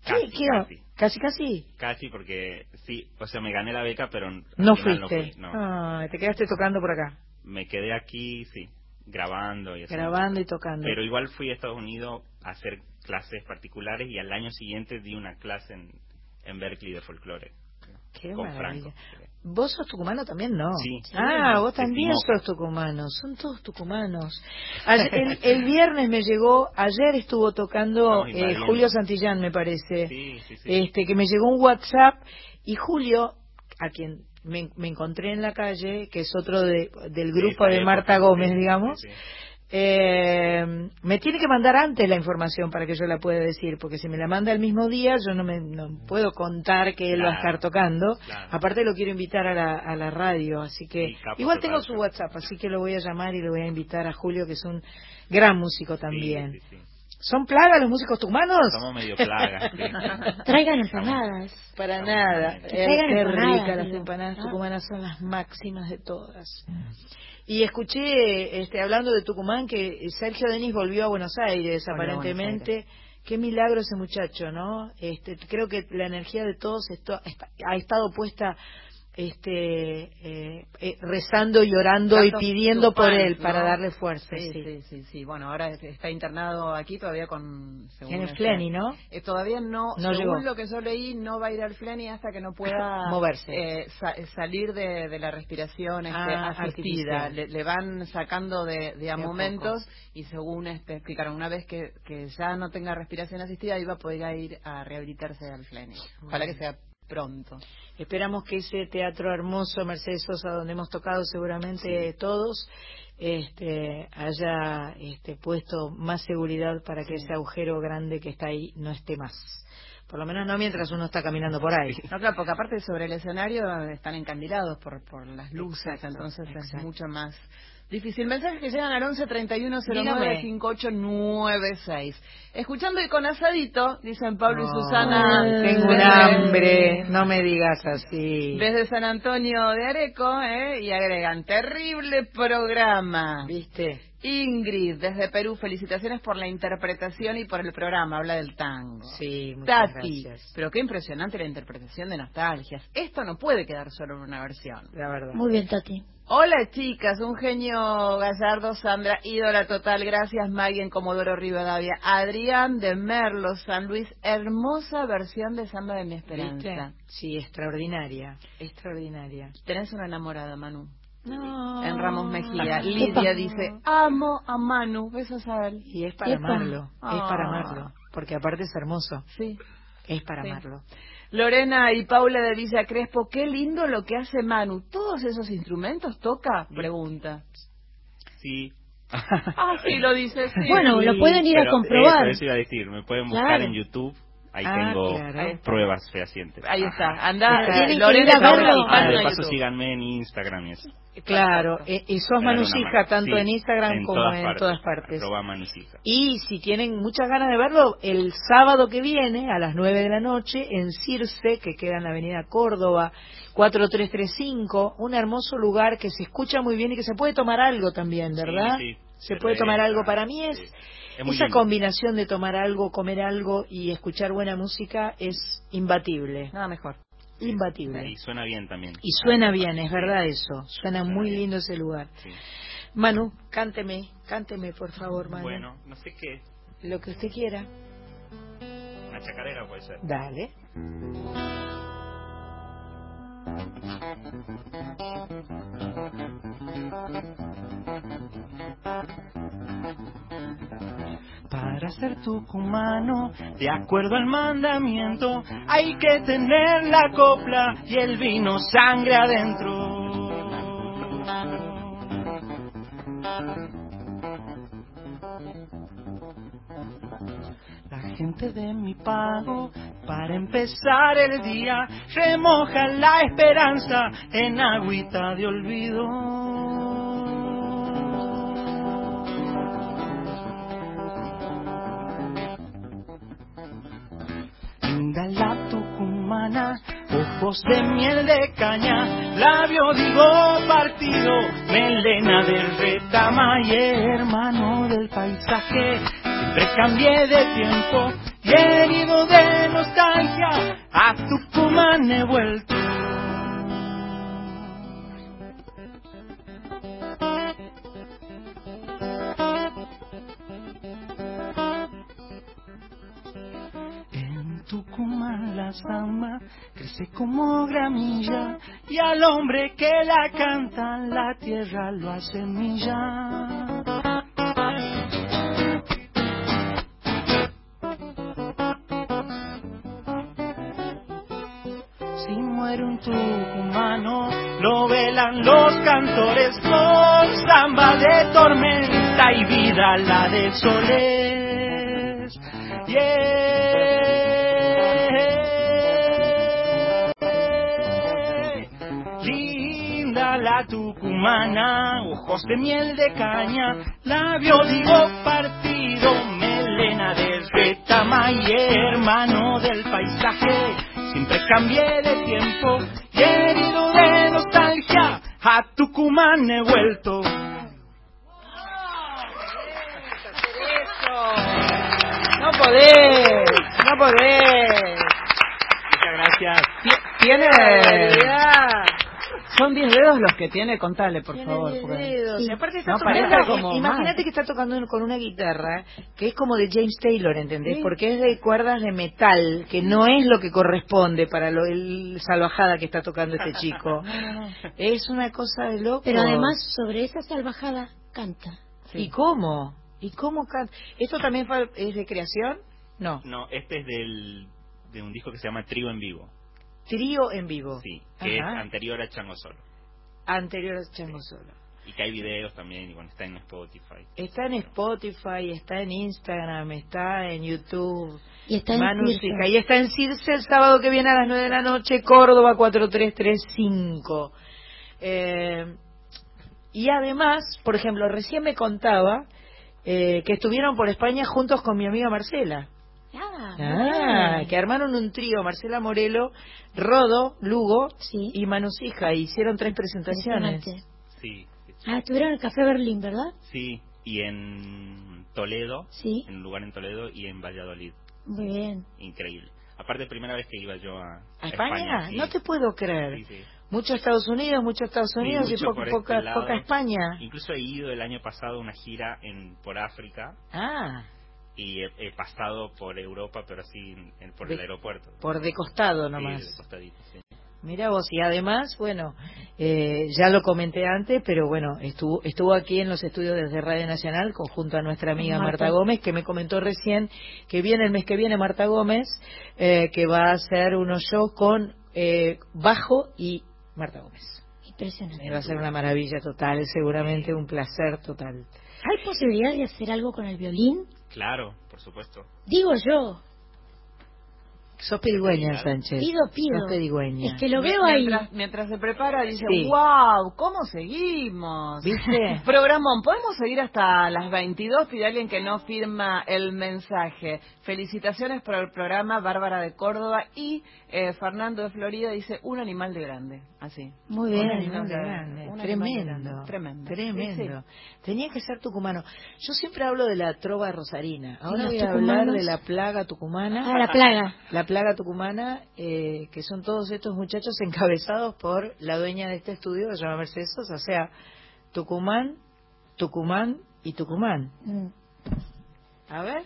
S2: ¿Qué-
S22: Casi,
S2: qué-
S22: casi.
S2: casi, casi.
S22: Casi porque sí, o sea, me gané la beca, pero
S2: No fuiste.
S22: fui, no.
S2: Ah, te quedaste tocando por acá,
S22: Me quedé aquí, sí, grabando y así.
S2: grabando y tocando.
S22: Pero igual fui a Estados Unidos a hacer clases particulares y al año siguiente di una clase en, en Berkeley de folclore.
S2: Qué
S22: con
S2: maravilla.
S22: Franco.
S2: ¿Vos sos tucumano también? No.
S22: Sí.
S2: Ah, vos también sos tucumano. Son todos tucumanos. Ayer- el, el viernes me llegó, ayer estuvo tocando eh. Julio Santillán, me parece.
S22: Sí, sí, sí.
S2: Este, que me llegó un WhatsApp y Julio, a quien me, me encontré en la calle, que es otro de- del grupo de Marta Gómez, digamos,
S22: sí, sí.
S2: eh, me tiene que mandar antes la información para que yo la pueda decir, porque si me la manda el mismo día, yo no me no puedo contar que él va a estar tocando.
S22: claro.
S2: Aparte lo quiero invitar a la, a la radio, así que igual tengo su WhatsApp, así que lo voy a llamar y le voy a invitar a Julio, que es un gran músico también. ¿Son plagas los músicos tucumanos?
S22: Somos medio plagas.
S4: Traigan empanadas.
S2: Para nada.
S4: Que
S2: Eh,
S4: traigan
S2: qué
S4: empanadas,
S2: ricas las empanadas
S4: Ah.
S2: tucumanas son las máximas de todas. Y escuché, este, hablando de Tucumán, que Sergio Denis volvió a Buenos Aires,
S3: Buenos
S2: aparentemente. Qué milagro ese muchacho, ¿no? Este, creo que la energía de todos esto- ha estado puesta este, eh, eh, rezando y orando y pidiendo por
S3: fans,
S2: él para darle fuerza.
S3: Sí,
S2: sí.
S3: sí, sí, sí. Bueno, ahora está internado aquí todavía con... según
S2: En el
S3: este-
S2: Flenny, ¿no?
S3: Eh, todavía no,
S2: No
S3: según
S2: llegó.
S3: lo que yo leí, no va a ir al Flenny hasta que no pueda
S2: Moverse.
S3: eh, sa- salir de, de la respiración este,
S2: Ah,
S3: asistida.
S2: artificial.
S3: Le, le van sacando de, de a
S2: De
S3: momentos y según este, explicaron, una vez que, que ya no tenga respiración asistida, iba a poder ir a rehabilitarse al Flenny. Ojalá que sea pronto.
S2: Esperamos que ese teatro hermoso, Mercedes Sosa, donde hemos tocado seguramente todos, este, haya este, puesto más seguridad para que ese agujero grande que está ahí no esté más. Por lo menos no mientras uno está caminando por ahí.
S3: No, claro, porque aparte sobre el escenario están encandilados por, por las luces,
S2: Exacto,
S3: entonces es
S2: exacto.
S3: mucho más difícil. Mensajes que llegan al 11 31 09
S2: Dígame.
S3: 58 96. Escuchando y con asadito, dicen Pablo y Susana.
S2: Tengo un hambre, no me digas así.
S3: Desde San Antonio de Areco, ¿eh? y agregan, terrible programa.
S2: ¿Viste?
S3: Ingrid, desde Perú, felicitaciones por la interpretación y por el programa, habla del tango.
S2: Sí, muchas
S3: Tati,
S2: gracias.
S3: pero qué impresionante la interpretación de nostalgias. Esto no puede quedar solo en una versión.
S2: La verdad.
S4: Muy bien, Tati.
S3: Hola chicas, un genio Gallardo, Sandra, ídola total, gracias Maggie en Comodoro Rivadavia, Adrián de Merlo, San Luis, hermosa versión de Samba de mi Esperanza.
S2: ¿Viste? Sí, extraordinaria, extraordinaria.
S3: Tenés una enamorada, Manu.
S2: No.
S3: En Ramos Mejía. Lidia dice, amo a Manu, besos a él.
S2: Y es para amarlo, es para
S3: Ah.
S2: amarlo, porque aparte es hermoso.
S3: Sí.
S2: Es para
S3: Sí.
S2: amarlo.
S3: Lorena y Paula de Villa Crespo, qué lindo lo que hace Manu. ¿Todos esos instrumentos toca? Pregunta.
S22: Sí.
S3: Ah, sí, lo dice, sí.
S4: Bueno, lo pueden ir a comprobar.
S22: Eso, eso iba a decir, me pueden buscar
S4: Claro.
S22: en YouTube. Ahí
S2: Ah,
S22: tengo
S2: claro.
S3: Ahí está.
S22: pruebas fehacientes.
S3: Ahí está, anda,
S4: que
S3: Lorena.
S22: Ah, de paso síganme en Instagram y eso.
S2: Claro, eh, y sos Manusija tanto
S22: Sí,
S2: en Instagram
S22: en
S2: como
S22: todas
S2: en
S22: partes.
S2: todas partes. Y si tienen muchas ganas de verlo, el sábado que viene, a las 9 de la noche, en Circe, que queda en la avenida Córdoba, 4335, un hermoso lugar que se escucha muy bien y que se puede tomar algo también, ¿verdad?
S22: Sí, sí.
S2: Se puede tomar algo. Para mí es,
S22: sí. Es
S2: esa combinación de tomar algo, comer algo y escuchar buena música es imbatible.
S3: Nada mejor.
S2: Imbatible.
S22: Y suena bien también.
S2: Y suena
S22: Ah,
S2: bien, es
S22: sí.
S2: verdad eso. Suena muy
S22: bien.
S2: lindo ese lugar.
S22: Sí.
S2: Manu, cánteme, cánteme por favor, Manu.
S22: Bueno, no sé qué.
S2: Lo que usted quiera.
S22: Una chacarera puede ser.
S2: Dale.
S5: Para ser tucumano, de acuerdo al mandamiento, hay que tener la copla y el vino sangre adentro. La gente de mi pago, para empezar el día, remoja la esperanza en agüita de olvido. Linda la tucumana, ojos de miel de caña, labio digo partido, melena del retama y hermano del paisaje. Siempre cambié de tiempo y herido de como gramilla y al hombre que la canta la tierra lo hace. Si muere un tucumano, lo velan los cantores con samba de tormenta y vida la de soles. Tucumana, ojos de miel de caña, labio digo partido, melena de retama y hermano del paisaje. Siempre cambié de tiempo y herido de nostalgia, a Tucumán he vuelto.
S2: No podés, no podés.
S5: Muchas gracias.
S3: Tiene. Son 10 dedos los que tiene, contale, por
S2: Tiene
S3: favor.
S2: diez
S3: porque-
S2: dedos. Y aparte está
S3: No,
S2: tocando,
S3: parece como
S2: imagínate que está tocando con una guitarra que es como de James Taylor, ¿entendés?
S3: Sí.
S2: Porque es de cuerdas de metal, que no es lo que corresponde para lo, el salvajada que está tocando este chico. Es una cosa de loco.
S4: Pero además, sobre esa salvajada, canta.
S2: ¿Y cómo? ¿Y cómo canta? ¿Esto también fue- es de creación? No.
S22: No, este es del, de un disco que se llama Trío en Vivo.
S2: Trío en vivo.
S22: Sí, que
S2: Ajá.
S22: es anterior a Chango Solo.
S2: Anterior a Chango Solo.
S22: Y que hay videos también, y bueno, está en Spotify.
S2: Está en Spotify, está en Instagram, está en YouTube.
S4: Y está en
S2: Manu
S4: Circe.
S2: Y está en Circe el sábado que viene a las 9 de la noche, Córdoba 4335. Eh, y además, por ejemplo, recién me contaba eh, que estuvieron por España juntos con mi amiga Marcela.
S4: Ah,
S2: Ah, que armaron un trío, Marcela Morelo, Rodo, Lugo y Manusija, y hicieron tres presentaciones.
S22: Sí,
S4: Ah, estuvieron en el Café Berlín, ¿verdad?
S22: sí. Y en Toledo,
S4: Sí.
S22: en un lugar en Toledo, y en Valladolid.
S4: Muy bien.
S22: Increíble. Aparte, primera vez que iba yo a,
S2: ¿A España?
S22: sí.
S2: No te puedo creer.
S22: Sí, sí.
S2: Mucho Estados Unidos, mucho Estados
S22: Sí,
S2: Unidos
S22: mucho
S2: y po-
S22: por
S2: poca,
S22: este lado.
S2: poca España.
S22: Incluso he ido el año pasado a una gira en por África
S2: Ah,
S22: y he, he pasado por Europa, pero así en- por
S2: De-
S22: el aeropuerto.
S2: por de costado
S22: Sí,
S2: nomás.
S22: de costadito, sí.
S2: Mira vos, y además, bueno, eh, ya lo comenté antes, pero bueno, estuvo, estuvo aquí en los estudios desde Radio Nacional con- junto a nuestra amiga
S4: Marta.
S2: Marta, Gómez, que me comentó recién que viene el mes que viene Marta Gómez, eh, que va a hacer unos shows con eh, bajo y Marta Gómez.
S4: Impresionante.
S2: Eh, Va a ser una maravilla total, seguramente un placer total.
S4: ¿Hay posibilidad de hacer algo con el violín?
S22: Claro, por supuesto.
S4: Digo yo.
S2: Sos pedigüeña, Sánchez.
S4: Pido, pido.
S2: Sos pedigüeña.
S4: Es que lo veo ahí.
S3: Mientras, mientras se prepara, dice,
S2: Sí.
S3: wow, ¿cómo seguimos?
S2: ¿Viste?
S3: Programón, podemos seguir hasta las 22, pide alguien que no firma el mensaje. Felicitaciones por el programa, Bárbara de Córdoba y eh, Fernando de Florida dice, un animal de grande, así.
S2: Muy
S3: Un
S2: bien,
S3: animal
S2: muy
S3: de
S2: grande,
S3: un animal de
S2: tremendo,
S3: grande, Tremendo.
S2: tremendo.
S3: Sí.
S2: Tenía que ser tucumano. Yo siempre hablo de la trova rosarina. Ahora voy a hablar de la plaga tucumana.
S4: Ah, la plaga.
S2: La plaga tucumana, eh, que son todos estos muchachos encabezados por la dueña de este estudio, que se llama Mercedes Sosa. O sea, Tucumán, Tucumán y Tucumán.
S4: Mm.
S2: A ver.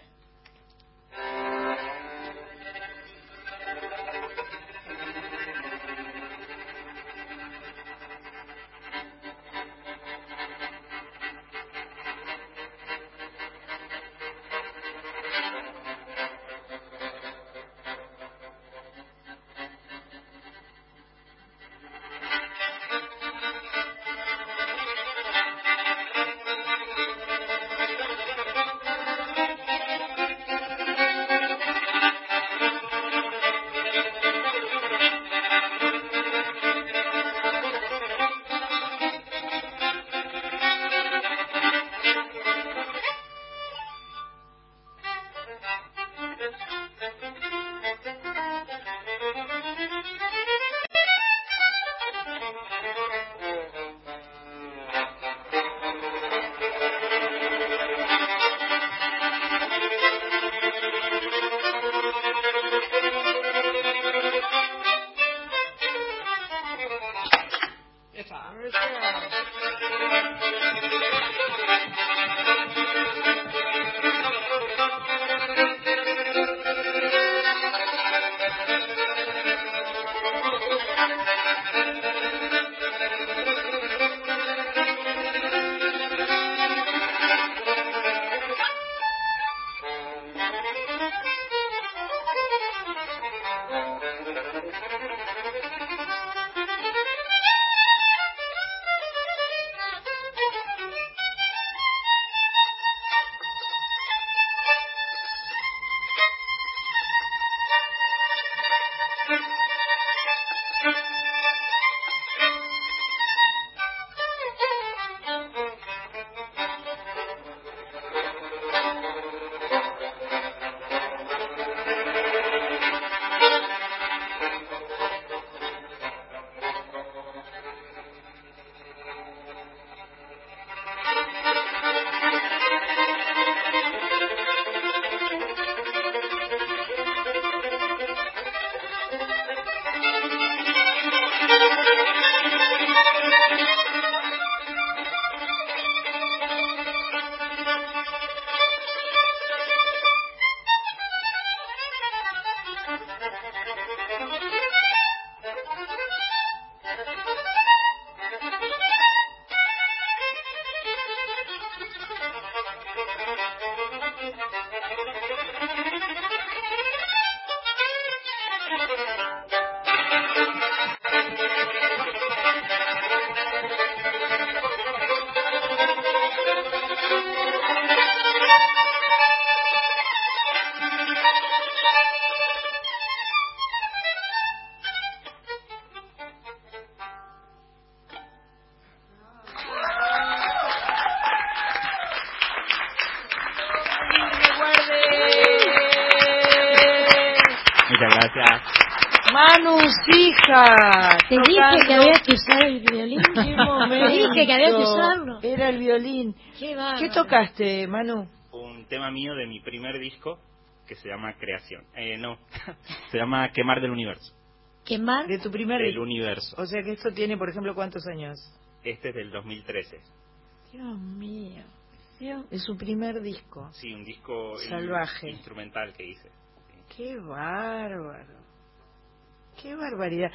S2: Manu hija.
S4: Te dije que había que usar el violín. Te dije que había que usarlo.
S2: Era el violín.
S4: Qué bárbaro.
S2: ¿Qué tocaste, Manu?
S22: Un tema mío de mi primer disco que se llama Creación. Eh, no, se llama Quemar del Universo.
S4: ¿Quemar?
S2: De tu primer
S22: Del Universo.
S2: O sea que esto tiene, por ejemplo, ¿cuántos años?
S22: Este es del 2013.
S2: Dios mío. Es su primer disco.
S22: Sí, un disco in-
S2: Salvaje.
S22: instrumental que hice.
S2: Qué bárbaro. Qué barbaridad.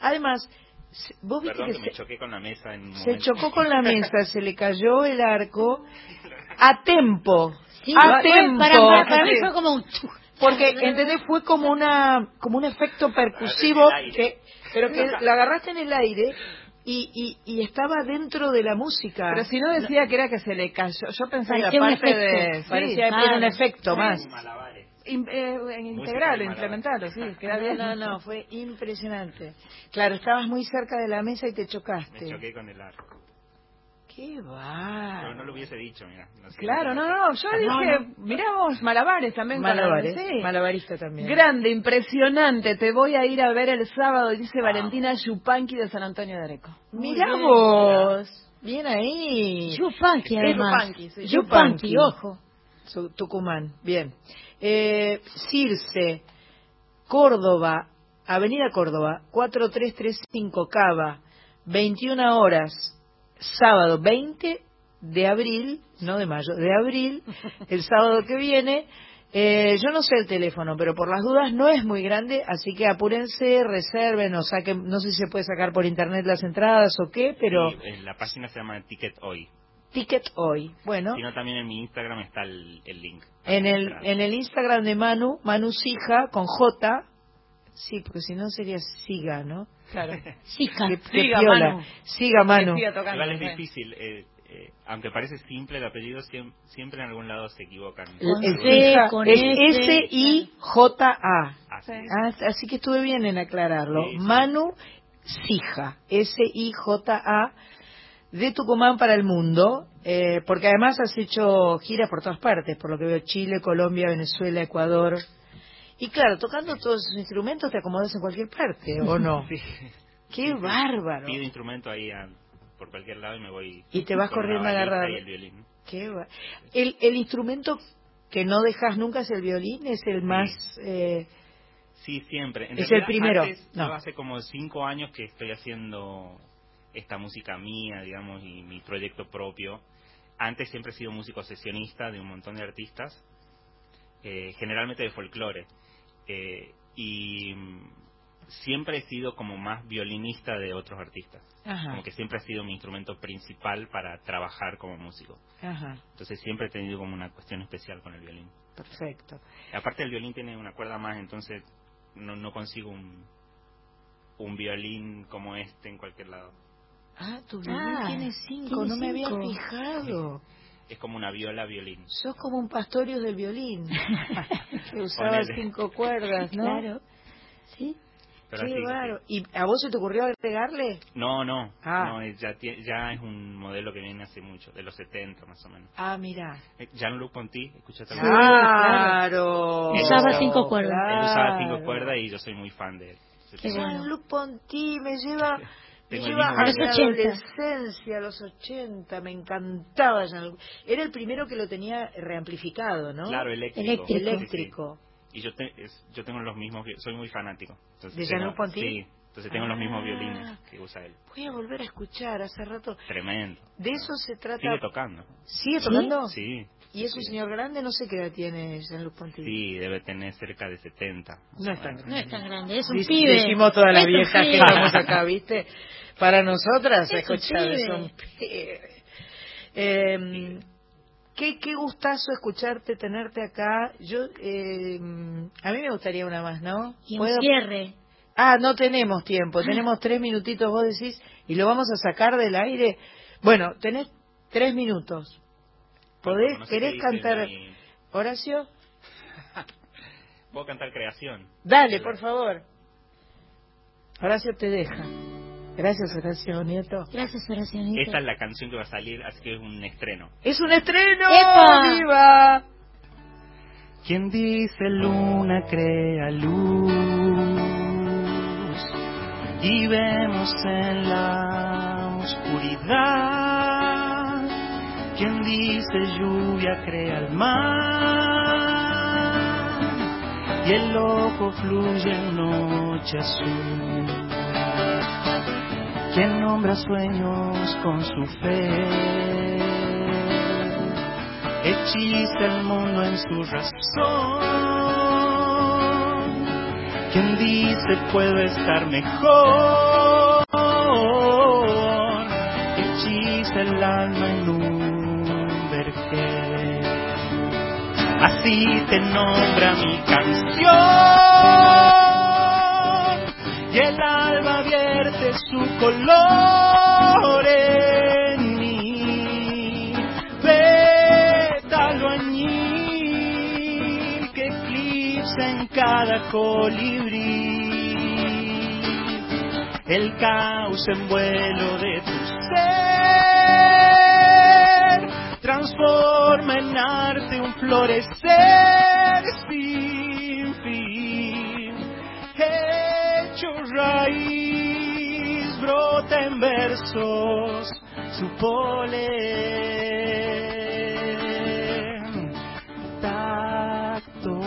S2: Además, se- vos viste
S22: Perdón
S2: que
S22: que me
S2: se,
S22: choqué con la mesa en un
S2: se
S22: momento.
S2: chocó con la mesa, se le cayó el arco a tempo.
S4: Sí,
S2: a tempo.
S4: para, para, para mí fue como un...
S2: Porque, ¿entendés? Fue como una como un efecto percusivo que pero que la agarraste en el aire y, y, y estaba dentro de la música.
S3: Pero si no decía que era que se le cayó. Yo pensé que aparte
S2: efecto.
S3: de... sí,
S2: Parecía que era un efecto más.
S3: In- eh, en integral, implementarlo, sí, queda bien.
S2: No, no, no, fue impresionante. Claro, estabas muy cerca de la mesa y te chocaste.
S22: Me choqué con el arco.
S2: Qué va.
S22: Pero no lo hubiese dicho, mira. no sé.
S3: Claro, no, no, no, yo
S2: No,
S3: dije,
S2: no.
S3: mirá vos, malabares también.
S2: Malabares,
S3: sí.
S2: malabarista también.
S3: Grande, impresionante, te voy a ir a ver el sábado, dice Valentina Yupanqui de San Antonio de Areco.
S2: Mirá
S3: bien.
S2: vos. Bien ahí.
S4: Yupanqui, además.
S3: Yupanqui, sí.
S4: Yupanqui, ojo.
S2: Su- Tucumán, bien. Eh, Circe, Córdoba, Avenida Córdoba, 4335 Cava, 21 horas, sábado 20 de abril, no de mayo, de abril, el sábado que viene. Eh, yo no sé el teléfono, pero por las dudas no es muy grande, así que apúrense, reserven o saquen, no sé si se puede sacar por internet las entradas o qué, pero
S22: Sí, eh, la página se llama Ticket Hoy.
S2: Ticket hoy. Bueno,
S22: Sino también en mi Instagram está el, el link.
S2: En el, en el Instagram de Manu, Manu Sija, con J. Sí, porque si no sería Siga, ¿no?
S3: Claro.
S4: Sija.
S2: Qué- qué
S3: Siga,
S2: piola.
S3: Manu.
S2: Siga, Manu.
S3: Que siga tocando,
S22: Igual es difícil. eh, eh, aunque parece simple el apellido, siem- siempre en algún lado se equivocan.
S4: Con
S2: es
S4: S.
S2: S-I-J-A.
S22: Así.
S2: Ah, así que estuve bien en aclararlo.
S22: Sí, sí.
S2: Manu Sija, S-I-J-A, de Tucumán para el mundo, eh, porque además has hecho giras por todas partes, por lo que veo Chile, Colombia, Venezuela, Ecuador. Y claro, tocando todos esos instrumentos te acomodas en cualquier parte, ¿o no?
S22: Sí.
S2: ¡Qué bárbaro!
S22: Pido instrumento ahí a- por cualquier lado y me voy.
S2: Y te vas corriendo a
S22: valija
S2: agarrar.
S22: y el violín.
S2: Qué el, el instrumento que no dejas nunca es el violín, es el más... eh,
S22: Sí, siempre. En
S2: Es
S22: realidad,
S2: el primero.
S22: antes,
S2: No.
S22: hace como cinco años que estoy haciendo esta música mía, digamos, y mi proyecto propio. Antes siempre he sido músico sesionista de un montón de artistas, eh, generalmente de folclore. Eh, y mm, siempre he sido como más violinista de otros artistas.
S2: Ajá.
S22: Como que siempre ha sido mi instrumento principal para trabajar como músico.
S2: Ajá,
S22: Entonces siempre he tenido como una cuestión especial con el violín.
S2: perfecto.
S22: Aparte el violín tiene una cuerda más, entonces no, no consigo un, un violín como este en cualquier lado.
S2: Ah, tu violín
S4: Ah,
S2: tiene cinco,
S4: tiene
S2: no me había
S4: cinco.
S2: fijado.
S22: Es como una viola violín.
S2: Sos como un pastorius del violín, que usaba
S22: Ponele.
S2: cinco cuerdas, ¿no?
S4: Claro. Sí.
S22: Pero
S2: Qué bárbaro. ¿Y a vos se te ocurrió agregarle?
S22: No, no,
S2: Ah.
S22: no es- ya, ya es un modelo que viene hace mucho, de los 70 más o menos.
S2: Ah, mira.
S22: Eh, Jean-Luc Ponty, alguna vez?
S2: claro.
S4: Usaba cinco cuerdas.
S22: Él usaba
S2: Claro.
S22: cinco cuerdas y yo soy muy fan de él.
S2: Jean-Luc Ponty me lleva,
S22: Tengo el
S2: lleva
S22: mismo
S2: a
S4: los
S2: mi
S4: 80.
S2: adolescencia, a los 80. Me encantaba Jean-Luc. Era el primero que lo tenía reamplificado, ¿no?
S22: Claro, eléctrico.
S4: Eléctrico.
S22: Sí, sí.
S2: Eléctrico.
S22: Y yo, te- es- yo tengo los mismos, soy muy fanático. Entonces
S2: ¿De Jean-Luc Ponty?
S22: Sí, entonces tengo los mismos
S2: Ah.
S22: violines que usa él.
S2: Voy a volver a escuchar hace rato.
S22: Tremendo.
S2: De eso se trata.
S22: Sigue tocando.
S2: ¿Sigue tocando?
S22: Sí,
S2: ¿Y es un señor grande? No sé qué edad tiene Jean-Luc Ponty.
S22: sí, debe tener cerca de 70.
S2: No es tan
S4: No
S2: grande.
S4: es tan grande, es un
S2: Dic-
S4: pibe.
S2: Decimos todas las
S4: Es un
S2: viejas que estamos acá, ¿viste? Para nosotras,
S4: Es
S2: escuchar,
S4: pibe.
S2: son pibes. Eh, qué, qué gustazo escucharte, tenerte acá. Yo, eh, a mí me gustaría una más, ¿no?
S4: Y un cierre.
S2: Ah, no tenemos tiempo, tenemos tres minutitos, vos decís, y lo vamos a sacar del aire. Bueno, tenés tres minutos. ¿Podés,
S22: Bueno, no sé qué
S2: querés cantar,
S22: mi-
S2: Horacio?
S22: Puedo cantar Creación.
S2: Dale, por favor. Horacio te deja. Gracias, Horacio Nieto.
S4: Gracias, oracionista.
S22: Esta es la canción que va a salir, así que es un estreno.
S2: ¡Es un estreno!
S4: ¡Epa!
S2: ¡Viva!
S5: Quien dice luna crea luz. y vemos en la oscuridad. Quien dice lluvia crea el mar y el ojo fluye en noche azul. Quien nombra sueños con su fe hechiza el mundo en su razón. Quien dice puedo estar mejor, hechiza el alma en un vergel. Así te nombra mi canción y el vierte su color en mí. Pétalo añil que eclipsa en cada colibrí. El caos en vuelo de tu ser transforma en arte un florecer sin fin. Hecho raíz, brota en versos su polen. Tacto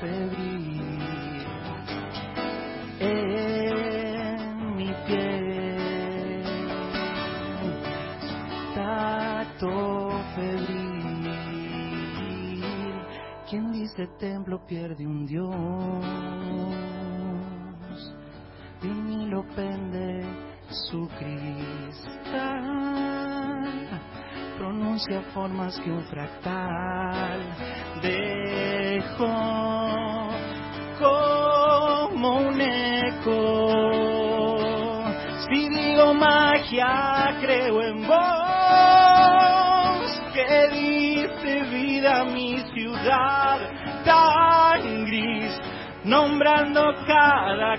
S5: febril en mi piel. Tacto febril. Quien dice templo pierde un dios. De un pende su cristal. Pronuncia formas que un fractal dejó como un eco. Si digo magia, creo en vos, que diste vida a mi ciudad tan gris, nombrando cada